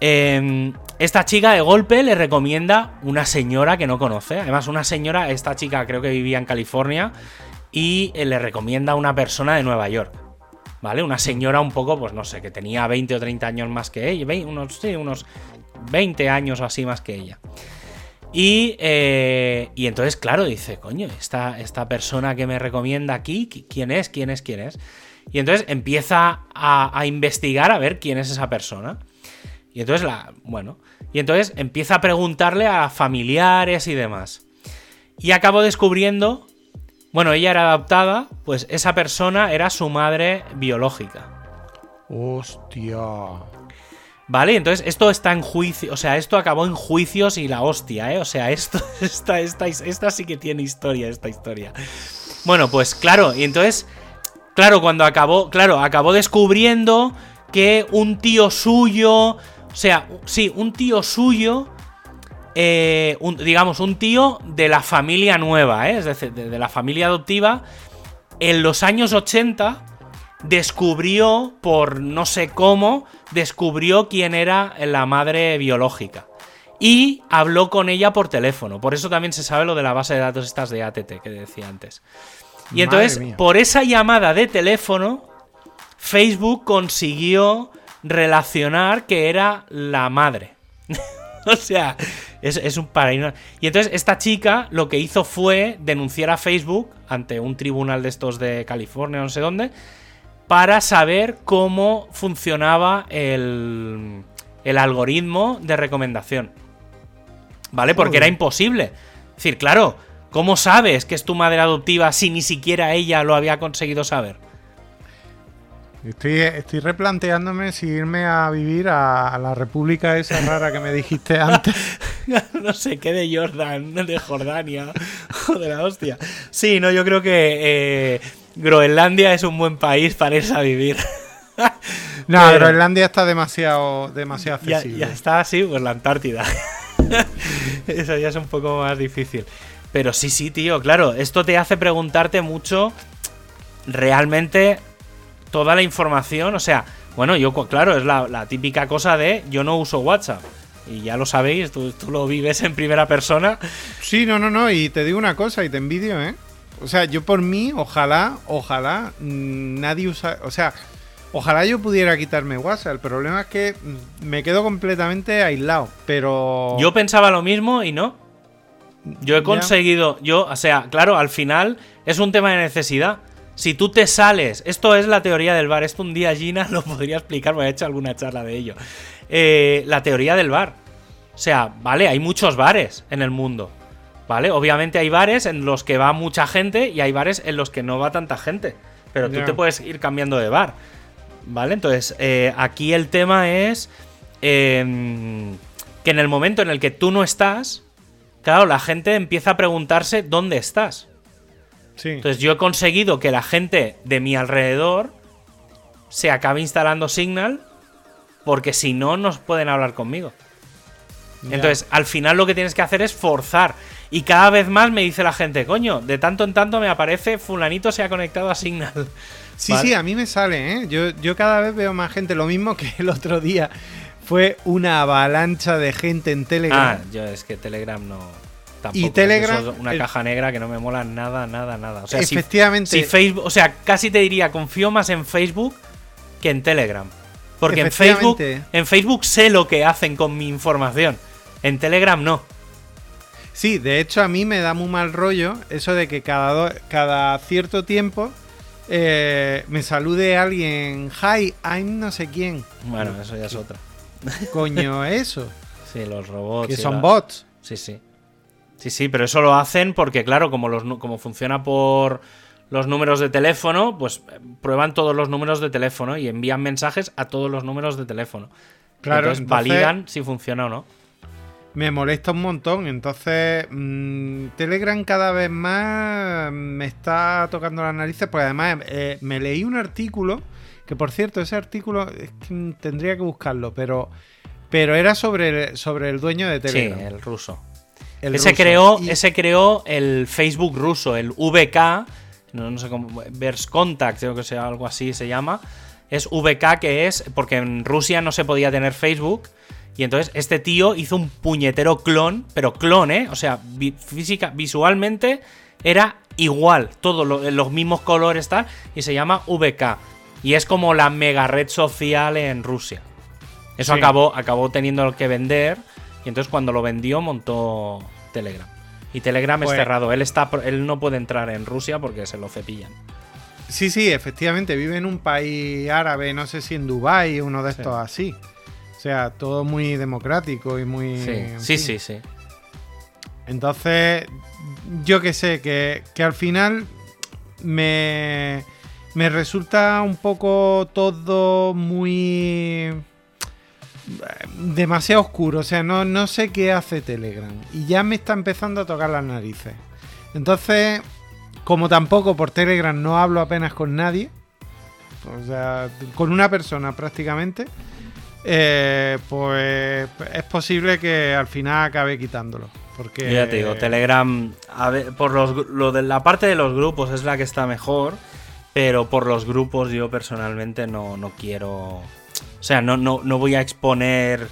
Em, esta chica de golpe le recomienda una señora que no conoce. Además, una señora, esta chica creo que vivía en California y eh, le recomienda a una persona de Nueva York. ¿Vale? Una señora un poco, pues no sé, que tenía 20 o 30 años más que ella. unos, sí, unos 20 años o así más que ella. Y, eh, y entonces, claro, dice, coño, esta, esta persona que me recomienda aquí, ¿quién es? ¿Quién es? ¿Quién es? Y entonces empieza a investigar a ver quién es esa persona. Y entonces la. Bueno. Y entonces empieza a preguntarle a familiares y demás. Y acabo descubriendo. Bueno, ella era adoptada, pues esa persona era su madre biológica. Hostia. Vale, entonces esto está en juicio, o sea, esto acabó en juicios y la hostia, ¿eh? O sea, esto, esta, esta, esta sí que tiene historia, esta historia. Bueno, pues claro, y entonces Claro, cuando acabó, claro, acabó descubriendo que un tío suyo, o sea, sí, un tío suyo, eh, digamos, un tío de la familia nueva, ¿eh? es decir, de, la familia adoptiva, en los años 80 descubrió, por no sé cómo, descubrió quién era la madre biológica. Y habló con ella por teléfono. Por eso también se sabe lo de la base de datos estas de ATT que decía antes. Y entonces, por esa llamada de teléfono, Facebook consiguió relacionar que era la madre. o sea, es, un paraíso. Y entonces esta chica lo que hizo fue denunciar a Facebook ante un tribunal de estos de California, no sé dónde, para saber cómo funcionaba el, el algoritmo de recomendación. ¿Vale? Porque era imposible. Es decir, claro, ¿cómo sabes que es tu madre adoptiva si ni siquiera ella lo había conseguido saber? Estoy, estoy replanteándome si irme a vivir a, la república esa rara que me dijiste antes. no sé qué de Jordan, de Jordania o de la hostia. Sí, no, yo creo que eh, Groenlandia es un buen país para irse a vivir. no, Groenlandia está demasiado, demasiado accesible. Ya, está así, pues la Antártida. Eso ya es un poco más difícil. Pero sí, sí, tío, claro, esto te hace preguntarte mucho realmente toda la información, o sea, bueno, yo, claro, es la, típica cosa de yo no uso WhatsApp. Y ya lo sabéis, tú, lo vives en primera persona. Sí, no, no, no, y te digo una cosa y te envidio, ¿eh? O sea, yo por mí, ojalá, ojalá mm, nadie usa, o sea, ojalá yo pudiera quitarme WhatsApp. El problema es que mm, me quedo completamente aislado, pero... Yo pensaba lo mismo y no. Yo he conseguido, yo, o sea, claro, al final es un tema de necesidad si tú te sales, esto es la teoría del bar, esto un día Gina lo podría explicar, me ha hecho alguna charla de ello. Eh, la teoría del bar. O sea, vale, hay muchos bares en el mundo. ¿Vale? Obviamente hay bares en los que va mucha gente y hay bares en los que no va tanta gente. Pero tú te puedes ir cambiando de bar. ¿Vale? Entonces, eh, aquí el tema es em, que en el momento en el que tú no estás, claro, la gente empieza a preguntarse dónde estás. Entonces yo he conseguido que la gente de mi alrededor se acabe instalando Signal porque si no, no pueden hablar conmigo. Entonces, al final lo que tienes que hacer es forzar. Y cada vez más me dice la gente, coño, de tanto en tanto me aparece fulanito se ha conectado a Signal. Sí, sí, a mí me sale, ¿eh? Yo, yo cada vez veo más gente, lo mismo que el otro día. Fue una avalancha de gente en Telegram. Ah, yo es que Telegram no y Telegram. una caja negra que no me mola nada, nada, nada. O sea, efectivamente. Si, Facebook, o sea, casi te diría, confío más en Facebook que en Telegram. Porque en Facebook, en Facebook sé lo que hacen con mi información. En Telegram no. Sí, de hecho a mí me da muy mal rollo eso de que cada, cada cierto tiempo eh, me salude alguien, hi, I'm no sé quién. Bueno, eso ya es otra. Coño, eso. Sí, los robots. Que son bots. Sí, sí. Sí, sí, pero eso lo hacen porque, claro, como, los, como funciona por los números de teléfono, pues eh, prueban todos los números de teléfono y envían mensajes a todos los números de teléfono. Claro, entonces, validan si funciona o no. Me molesta un montón. Entonces, mm, Telegram cada vez más me está tocando las narices. Porque además eh, me leí un artículo. Que por cierto, ese artículo es que tendría que buscarlo. Pero, pero era sobre, sobre el dueño de Telegram. Sí, el ruso ese, creó, ese creó el Facebook ruso, el VK, no, sé cómo, Vers Contact, creo que sea algo así se llama. Es VK que es, porque en Rusia no se podía tener Facebook. Y entonces este tío hizo un puñetero clon, pero clon, ¿eh? O sea, física, visualmente era igual, todos los mismos colores tal, y se llama VK. Y es como la mega red social en Rusia. Eso acabó, acabó teniendo que vender y entonces cuando lo vendió montó Telegram. Y Telegram es pues- cerrado. Él, está, él no puede entrar en Rusia porque se lo cepillan. Sí, sí, efectivamente. Vive en un país árabe, no sé si en Dubái, uno de estos así. O sea, todo muy democrático y muy... Sí, sí, sí, Entonces, yo que sé, que, que al final me, me resulta un poco todo muy demasiado oscuro. O sea, no, no sé qué hace Telegram. Y ya me está empezando a tocar las narices. Entonces, como tampoco por Telegram no hablo apenas con nadie, o sea, con una persona prácticamente, eh, pues es posible que al final acabe quitándolo. Porque... Ya te digo, Telegram, a ver, por los, lo de la parte de los grupos es la que está mejor, pero por los grupos yo personalmente no, no quiero... O sea, no, no, no voy a exponer...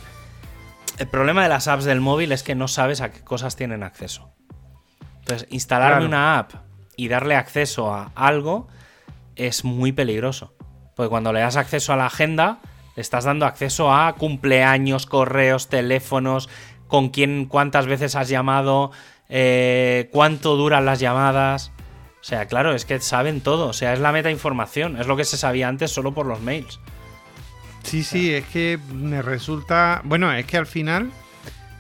El problema de las apps del móvil es que no sabes a qué cosas tienen acceso. Entonces, instalarme Claro. una app y darle acceso a algo es muy peligroso. Porque cuando le das acceso a la agenda, le estás dando acceso a cumpleaños, correos, teléfonos, con quién, cuántas veces has llamado, eh, cuánto duran las llamadas. O sea, claro, es que saben todo. O sea, es la meta información. Es lo que se sabía antes solo por los mails. Sí, sí, es que me resulta. Bueno, es que al final.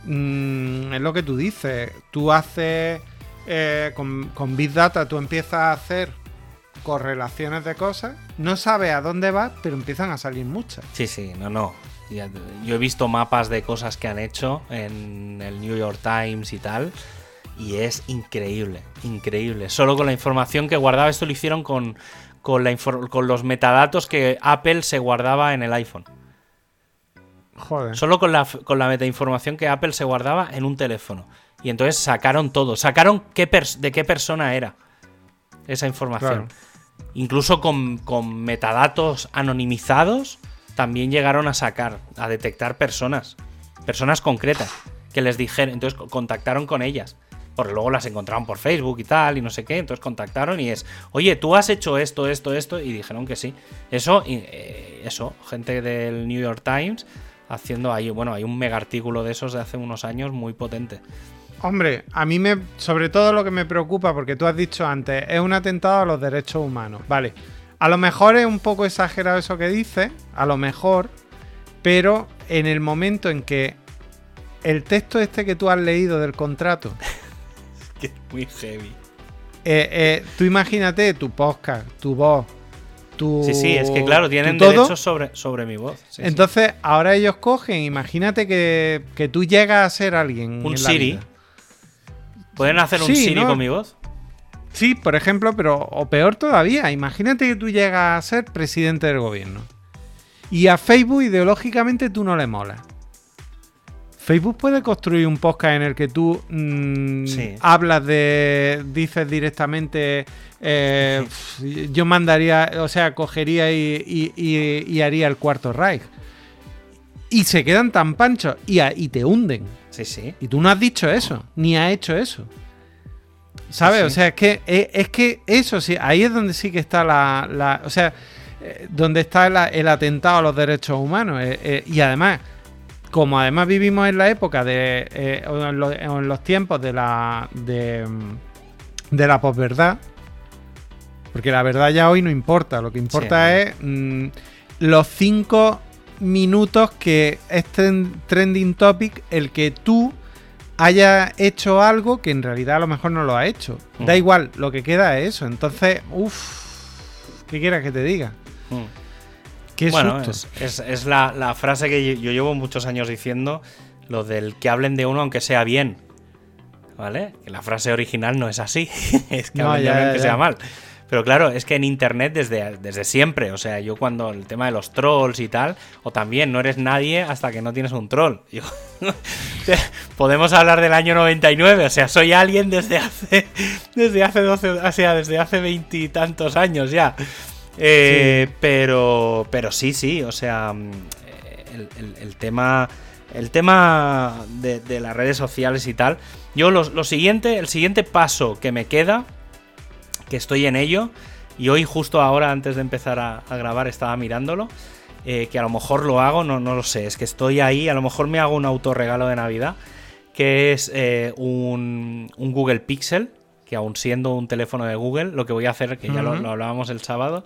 mm, es lo que tú dices. Tú haces. eh, con, con Big Data, tú empiezas a hacer correlaciones de cosas. No sabes a dónde vas, pero empiezan a salir muchas. Sí, sí, no, no. Yo he visto mapas de cosas que han hecho en el New York Times y tal. Y es increíble, increíble. Solo con la información que guardaba, esto lo hicieron con, con, la infor- con los metadatos que Apple se guardaba en el iPhone. Joder. Solo con la, con la metainformación que Apple se guardaba en un teléfono. Y entonces sacaron todo. Sacaron qué de qué persona era esa información. Claro. Incluso con, con metadatos anonimizados también llegaron a sacar, a detectar personas. Personas concretas. Que les dijeron. Entonces co- contactaron con ellas. Porque luego las encontraron por Facebook y tal, y no sé qué. Entonces contactaron y es, oye, tú has hecho esto, esto, esto. Y dijeron que sí. Eso, eh, eso, gente del New York Times haciendo ahí, bueno, hay un mega artículo de esos de hace unos años muy potente. Hombre, a mí me. Sobre todo lo que me preocupa, porque tú has dicho antes, es un atentado a los derechos humanos. Vale. A lo mejor es un poco exagerado eso que dices, a lo mejor, pero en el momento en que el texto este que tú has leído del contrato, Que muy heavy. eh, eh, tú imagínate tu podcast, tu voz, tu. Sí, sí, es que claro, tienen derechos sobre, sobre mi voz. Sí, sí. Entonces, ahora ellos cogen, imagínate que, que tú llegas a ser alguien. Un en la Siri. vida. ¿Pueden hacer un Siri ¿no? con mi voz? Sí, por ejemplo, pero o peor todavía, imagínate que tú llegas a ser presidente del gobierno y a Facebook ideológicamente tú no le molas. Facebook puede construir un podcast en el que tú mm, Sí. hablas de, dices directamente, eh, yo mandaría, o sea, cogería y, y- y- y haría el cuarto Reich. Y se quedan tan panchos y, a- y te hunden. Sí, sí. Y tú no has dicho eso, ni has hecho eso. ¿Sabes? Sí. O sea, es que, es, es que eso sí, ahí es donde sí que está la. la- o sea, eh, donde está la- el atentado a los derechos humanos. eh, eh, y además, como además vivimos en la época de. eh, o en, los, en los tiempos de la. de, mm, de la posverdad. Porque la verdad ya hoy no importa. Lo que importa Sí. es mm, los cinco minutos que es tren- trending topic el que tú hayas hecho algo que en realidad a lo mejor no lo ha hecho. Da Mm. igual, lo que queda es eso. Entonces, uff, ¿qué quieras que te diga? Mm. Qué bueno, es, es- es la, la frase que yo, yo llevo muchos años diciendo, lo del que hablen de uno aunque sea bien. ¿Vale? Que la frase original no es así. es que No, hablen de ya, uno ya, aunque ya. sea mal. Pero claro, es que en internet desde, desde siempre, o sea, yo cuando el tema de los trolls y tal, o también no eres nadie hasta que no tienes un troll. Yo- podemos hablar del año 99, o sea, soy alguien desde hace desde hace 12, o sea, desde hace veintitantos años ya. Eh, pero pero sí, sí, o sea, mm, el, el- el tema el tema de, de las redes sociales y tal. Yo lo, lo siguiente, el siguiente paso que me queda que estoy en ello. Y hoy, justo ahora, antes de empezar a, a grabar, estaba mirándolo. eh, que a lo mejor lo hago, no, no lo sé. Es que estoy ahí. A lo mejor me hago un autorregalo de Navidad. Que es eh, un, un Google Pixel. Que aún siendo un teléfono de Google, lo que voy a hacer, que ya lo, hablábamos el sábado,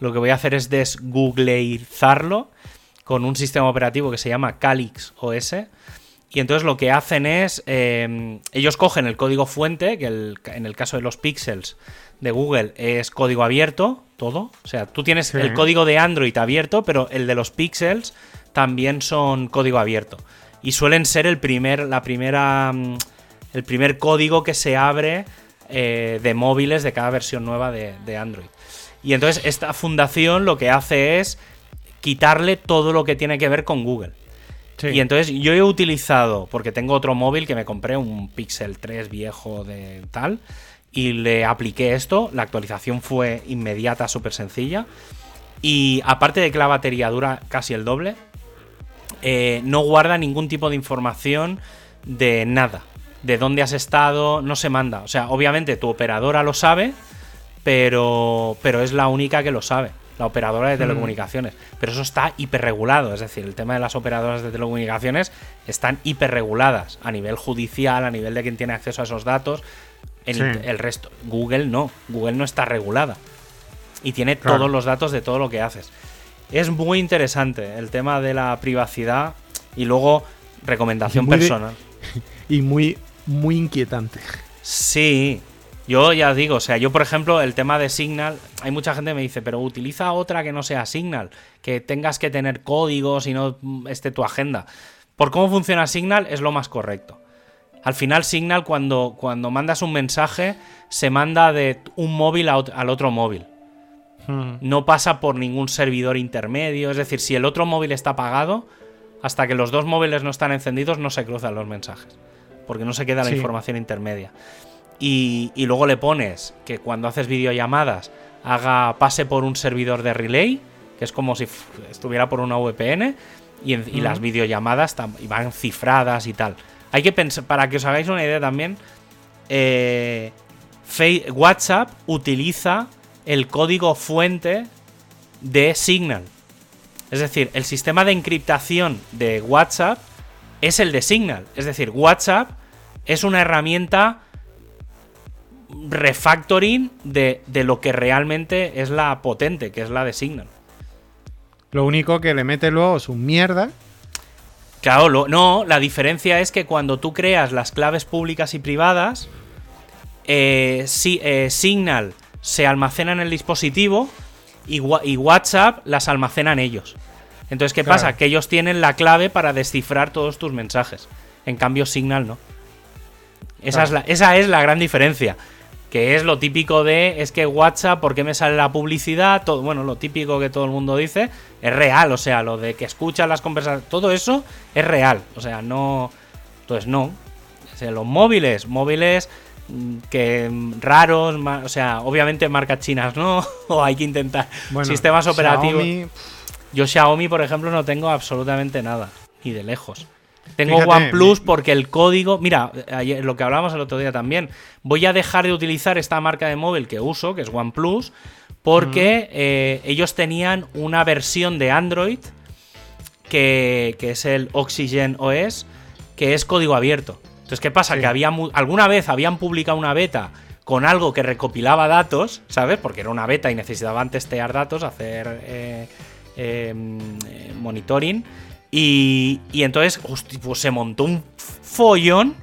lo que voy a hacer es desgoogleizarlo con un sistema operativo que se llama Calix OS. Y entonces lo que hacen es, eh, ellos cogen el código fuente, que el- en el caso de los pixels de Google es código abierto, todo. O sea, tú tienes Sí. el código de Android abierto, pero el de los pixels también son código abierto. Y suelen ser el primer, la primera, mm, el primer código que se abre eh, de móviles de cada versión nueva de, de Android. Y entonces esta fundación lo que hace es quitarle todo lo que tiene que ver con Google. Sí. Y entonces yo he utilizado, porque tengo otro móvil que me compré, un Pixel 3 viejo de tal, y le apliqué esto, la actualización fue inmediata, súper sencilla. Y aparte de que la batería dura casi el doble, eh, no guarda ningún tipo de información de nada. De dónde has estado, no se manda. O sea, obviamente tu operadora lo sabe, pero, pero es la única que lo sabe. La operadora de telecomunicaciones. Pero eso está hiperregulado. Es decir, el tema de las operadoras de telecomunicaciones están hiperreguladas a nivel judicial, a nivel de quien tiene acceso a esos datos. En Sí. el resto, Google no. Google no está regulada. Y tiene Claro. todos los datos de todo lo que haces. Es muy interesante el tema de la privacidad y luego recomendación de- personal. Y muy, muy inquietante. Sí, yo ya digo, o sea, yo por ejemplo, el tema de Signal, hay mucha gente que me dice, pero utiliza otra que no sea Signal, que tengas que tener códigos y no esté tu agenda. Por cómo funciona Signal es lo más correcto. Al final Signal cuando, cuando mandas un mensaje se manda de un móvil al otro móvil. Mm. No pasa por ningún servidor intermedio, es decir, si el otro móvil está apagado, hasta que los dos móviles no están encendidos no se cruzan los mensajes, porque no se queda la Sí. información intermedia. Y, y luego le pones que cuando haces videollamadas haga pase por un servidor de relay, que es como si estuviera por una VPN, y, en- y las videollamadas y van cifradas y tal. Hay que pensar, para que os hagáis una idea también, eh, WhatsApp utiliza el código fuente de Signal. Es decir, el sistema de encriptación de WhatsApp es el de Signal. Es decir, WhatsApp es una herramienta refactoring de, de lo que realmente es la potente, que es la de Signal. Lo único que le mete luego su mierda. Claro, lo- no, la diferencia es que cuando tú creas las claves públicas y privadas, eh, si- eh, Signal se almacena en el dispositivo y, y WhatsApp las almacenan ellos. Entonces, ¿qué Claro. pasa? Que ellos tienen la clave para descifrar todos tus mensajes. En cambio, Signal no. Esa, Claro. es la, esa es la gran diferencia. Que es lo típico de, es que WhatsApp, ¿por qué me sale la publicidad? Todo, bueno, lo típico que todo el mundo dice, es real. O sea, lo de que escuchan las conversaciones, todo eso es real. O sea, no... Entonces, no. O sea, los móviles, móviles mm, que mm, raros, o sea, obviamente marcas chinas no, o hay que intentar Bueno, sistemas operativos. Xiaomi, Yo Xiaomi, por ejemplo, no tengo absolutamente nada, ni de lejos. Tengo Fíjate, OnePlus porque el código, mira, ayer- lo que hablábamos el otro día también, voy a dejar de utilizar esta marca de móvil que uso, que es OnePlus, porque eh, ellos tenían una versión de Android que, que es el Oxygen OS, que es código abierto. Entonces, ¿qué pasa? Sí. Que había alguna vez habían publicado una beta con algo que recopilaba datos, ¿sabes? Porque era una beta y necesitaban testear datos, hacer eh, eh, eh, monitoring. Y, y entonces, hosti, pues se montó un follón,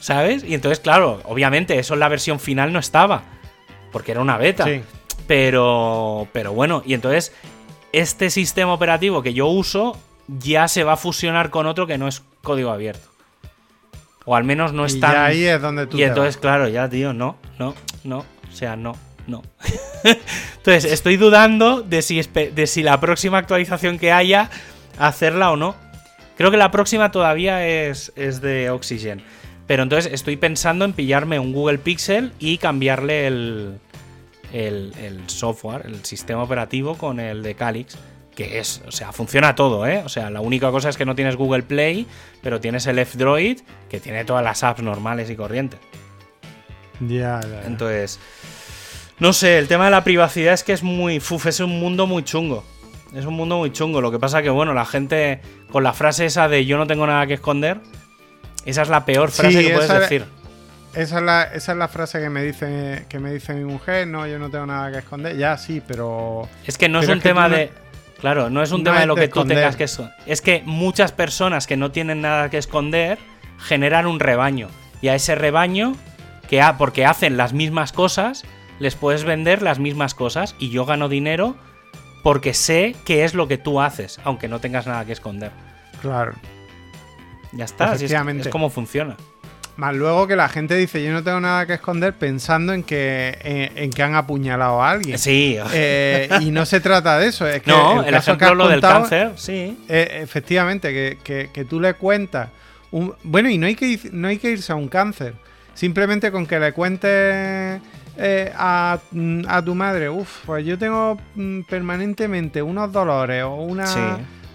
¿sabes? Y entonces, claro, obviamente eso en la versión final no estaba, porque era una beta. Sí. Pero, pero bueno, y entonces este sistema operativo que yo uso ya se va a fusionar con otro que no es código abierto. O al menos no y es tan... ya ahí es donde tú Y entonces, vas. claro, ya, tío, no, no, no. O sea, no, no. entonces, estoy dudando de si, de si la próxima actualización que haya, hacerla o no. Creo que la próxima todavía es, es de Oxygen. Pero entonces estoy pensando en pillarme un Google Pixel y cambiarle el, el, el software, el sistema operativo con el de Calix. Que es, o sea, funciona todo, ¿eh? O sea, la única cosa es que no tienes Google Play, pero tienes el F-Droid, que tiene todas las apps normales y corrientes. Ya, ya, ya. Entonces, no sé, el tema de la privacidad es que es muy. Fuf, es un mundo muy chungo. Es un mundo muy chungo. Lo que pasa que, bueno, la gente con la frase esa de yo no tengo nada que esconder, esa es la peor frase Sí, que puedes decir. Esa es, la, esa es la frase que me dice que me dice mi mujer, no, yo no tengo nada que esconder. Ya, sí, pero Es que no es un es tema no- de. Claro, no es un no tema de lo de que tú tengas que esconder. Es que muchas personas que no tienen nada que esconder generan un rebaño. Y a ese rebaño, que ha, porque hacen las mismas cosas, les puedes vender las mismas cosas. Y yo gano dinero porque sé qué es lo que tú haces, aunque no tengas nada que esconder. claro. Ya está, así es, Efectivamente. es como funciona. Más luego que la gente dice, yo no tengo nada que esconder pensando en que, en, que han apuñalado a alguien. Sí. Eh, y no se trata de eso. Es que no, el, ejemplo lo del cáncer, sí. Eh, efectivamente, que, tú le cuentas. Un, bueno, y no hay, que, no hay que irse a un cáncer. Simplemente con que le cuentes eh, a, tu madre, uff, pues yo tengo mm, permanentemente unos dolores o una... Sí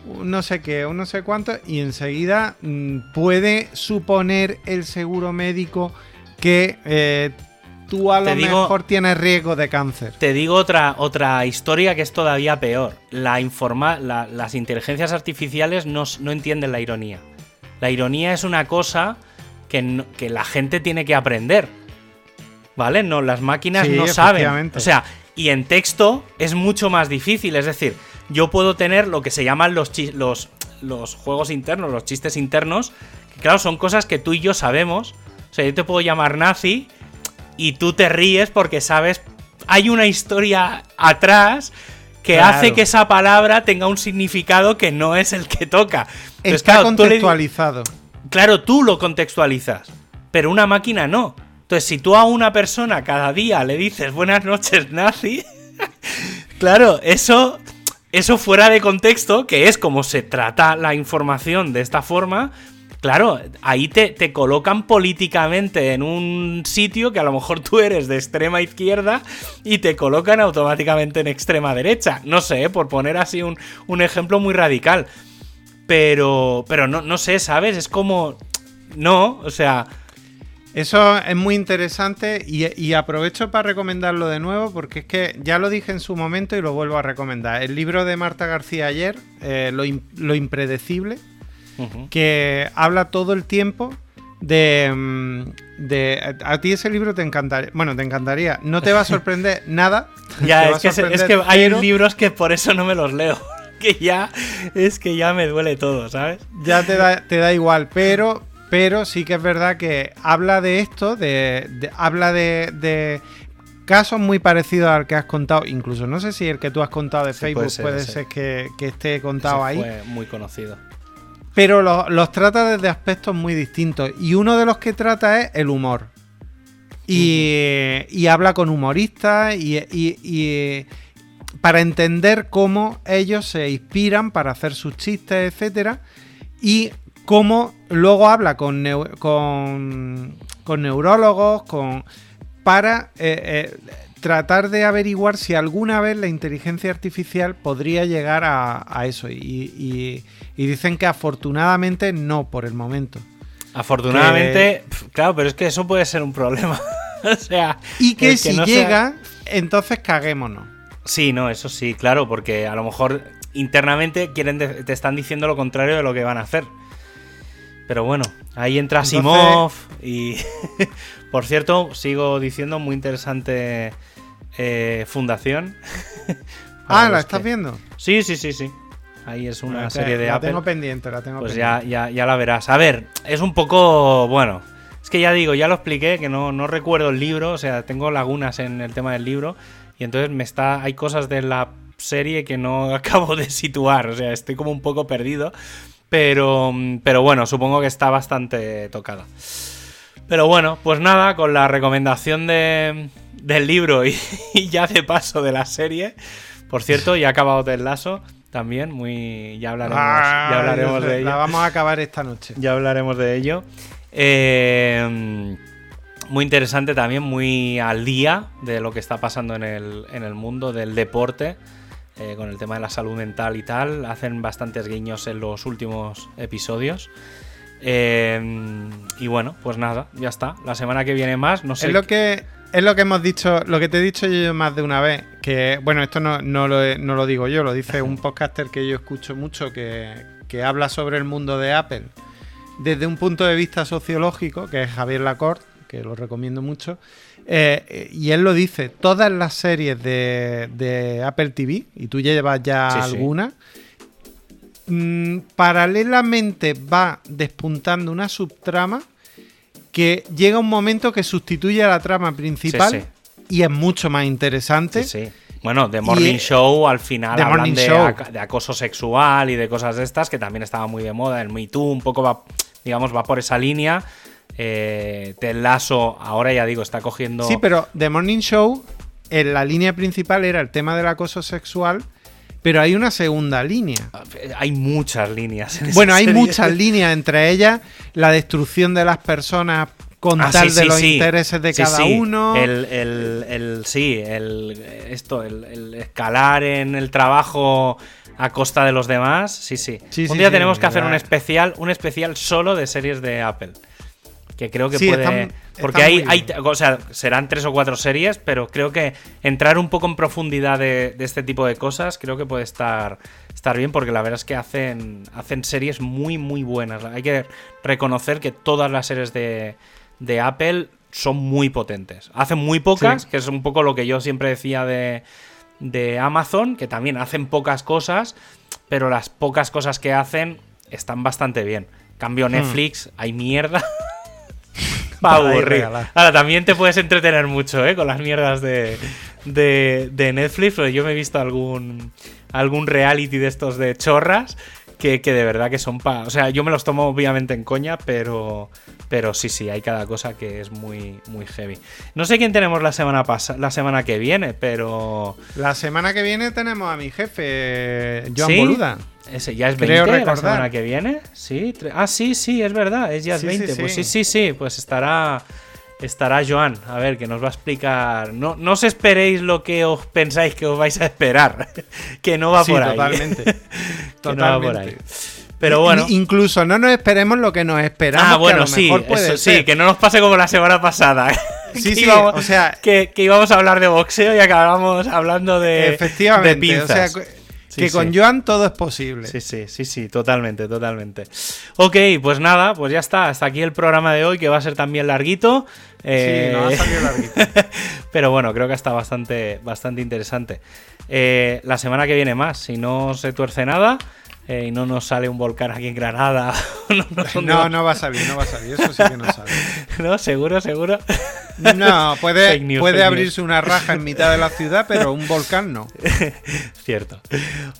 no sé qué, o no sé cuánto, y enseguida mm, puede suponer el seguro médico que eh, tú a lo mejor tienes riesgo de cáncer. Te digo otra, otra historia que es todavía peor. La informa, las inteligencias artificiales no, entienden la ironía. La ironía es una cosa que, que la gente tiene que aprender. ¿Vale? No, las máquinas no saben. O sea, y en texto es mucho más difícil. Es decir, yo puedo tener lo que se llaman los, los, los juegos internos, los chistes internos, que claro, son cosas que tú y yo sabemos. O sea, yo te puedo llamar nazi y tú te ríes porque sabes, hay una historia atrás que hace que esa palabra tenga un significado que no es el que toca. Está contextualizado. claro, tú lo contextualizas, pero una máquina no. Entonces, si tú a una persona cada día le dices buenas noches, nazi, claro, eso eso fuera de contexto, que es como se trata la información de esta forma, claro, ahí te, te, colocan políticamente en un sitio que a lo mejor tú eres de extrema izquierda y te colocan automáticamente en extrema derecha. No sé, por poner así un, un ejemplo muy radical. Pero, pero no, no sé, ¿sabes? Es como... No, o sea... Eso es muy interesante y, aprovecho para recomendarlo de nuevo porque es que ya lo dije en su momento y lo vuelvo a recomendar. El libro de Marta García ayer, eh, lo, impredecible, que habla todo el tiempo de, mm, de, A ti ese libro te encantaría. Bueno, te encantaría. No te va a sorprender nada. Ya, es que, es que, hay libros que por eso no me los leo. Que ya es que ya me duele todo, ¿sabes? Ya te da, te da igual, pero pero sí que es verdad que habla de esto, de, habla de, casos muy parecidos al que has contado, incluso no sé si el que tú has contado de Facebook puede ser, que, esté contado ahí. Fue muy conocido. Pero los trata desde aspectos muy distintos. Y uno de los que trata es el humor. Y, habla con humoristas y, y, para entender cómo ellos se inspiran para hacer sus chistes, etcétera. Y cómo luego habla con, con, neurólogos, con para eh, eh, tratar de averiguar si alguna vez la inteligencia artificial podría llegar a, eso. Y, dicen que afortunadamente no por el momento. Afortunadamente, claro, pero es que eso puede ser un problema. o sea, y que, si llega, entonces caguémonos. Sí, no, eso sí, claro, porque a lo mejor internamente quieren te están diciendo lo contrario de lo que van a hacer. Pero bueno, ahí entra Simov y... Por cierto, sigo diciendo, muy interesante eh, fundación. ah, ¿la estás viendo? Sí, sí, sí, sí. Ahí es una serie de la tengo pendiente, la tengo pues pendiente. Ya, ya, ya la verás. A ver, es un poco... Bueno, es que ya digo, ya lo expliqué, que no, no recuerdo el libro, o sea, tengo lagunas en el tema del libro. Y entonces me está... Hay cosas de la serie que no acabo de situar, o sea, estoy como un poco perdido. Pero, pero bueno, supongo que está bastante tocada. Pero bueno, pues nada, con la recomendación de, del libro y, ya de paso de la serie. Por cierto, ya ha acabado del lazo también, muy ya hablaremos, ya hablaremos de ello. La vamos a acabar esta noche. Ya hablaremos de ello. Eh, muy interesante también, muy al día de lo que está pasando en el, en el mundo del deporte. Eh, con el tema de la salud mental y tal. Hacen bastantes guiños en los últimos episodios. Eh, y bueno, pues nada, ya está. La semana que viene más, no sé. Es lo que, es lo que hemos dicho, lo que te he dicho yo más de una vez. Que, bueno, esto no, lo, digo yo, lo dice un podcaster que yo escucho mucho que, que habla sobre el mundo de Apple desde un punto de vista sociológico, que es Javier Lacorte, que lo recomiendo mucho. Eh, y él lo dice, todas las series de, Apple TV, y tú llevas ya alguna, mm, paralelamente va despuntando una subtrama que llega un momento que sustituye a la trama principal y es mucho más interesante. Bueno, The Morning Show al final hablan de, de, acoso sexual y de cosas de estas que también estaba muy de moda. El Me Too un poco va, digamos, va por esa línea Eh, Ted Lasso, ahora ya digo, está cogiendo. Sí, pero The Morning Show, en la línea principal era el tema del acoso sexual, pero hay una segunda línea. Hay muchas líneas. en esa Bueno, hay serie. muchas líneas, entre ellas la destrucción de las personas con Ah, tal sí, de sí, los sí. intereses de cada uno. El, el- el- sí, el, esto, el, el escalar en el trabajo a costa de los demás. Sí, sí. Un día tenemos que hacer un especial, un especial solo de series de Apple. Que creo que Sí, puede. están- porque están hay. O sea, serán tres o cuatro series, pero creo que entrar un poco en profundidad de, de este tipo de cosas, creo que puede estar, estar bien, porque la verdad es que hacen, hacen series muy, muy buenas. Hay que reconocer que todas las series de, de Apple son muy potentes. Hacen muy pocas, Sí. que es un poco lo que yo siempre decía de, de Amazon, que también hacen pocas cosas, pero las pocas cosas que hacen están bastante bien. Cambio Netflix, hay mierda. Va Para aburrir. Ahora, también te puedes entretener mucho, ¿eh? Con las mierdas de, de, de Netflix, pero yo me he visto algún, algún reality de estos de chorras que, que de verdad que son pa... O sea, yo me los tomo obviamente en coña, pero, pero sí, sí, hay cada cosa que es muy, muy heavy. No sé quién tenemos la semana, la semana que viene, pero... La semana que viene tenemos a mi jefe, Joan ¿Sí? Boluda. Ese ya es 20 Creo la recordar. semana que viene. Sí, ah, sí, sí, es verdad, es ya es Sí, sí, 20. Pues sí, sí. sí, sí, pues estará estará Joan, a ver, que nos va a explicar. No, no os esperéis lo que os pensáis que os vais a esperar, que no va Sí, por ahí. totalmente. Que no va por ahí. Pero bueno. Incluso no nos esperemos lo que nos esperamos. Ah, que a bueno, lo sí, mejor puede eso sí, que no nos pase como la semana pasada. Sí, Que sí, íbamos- o sea- que, que íbamos a hablar de boxeo y acabamos hablando de, Efectivamente. de pinzas. o sea, que Sí, que sí. con Joan todo es posible. Sí, sí, sí, sí, totalmente, totalmente. Ok, pues nada, pues ya está. Hasta aquí el programa de hoy, que va a ser también larguito. Eh, Sí, nos ha salido larguito. Pero bueno, creo que está bastante, bastante interesante. Eh, la semana que viene más, si no se tuerce nada eh, y no nos sale un volcán aquí en Granada. no, No, va a salir, no va a salir. Eso sí que no sale. ¿No? Seguro, seguro. No, puede, news, puede abrirse una raja en mitad de la ciudad, pero un volcán no. Cierto.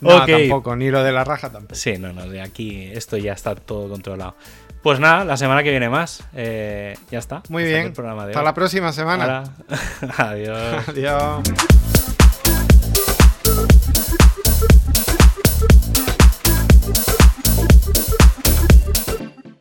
No, tampoco, ni lo de la raja tampoco. Sí, no, no, de aquí esto ya está todo controlado. Pues nada, la semana que viene más. Eh, ya está. Muy Hasta bien. Hasta la próxima semana. Ahora- Adiós. Adiós.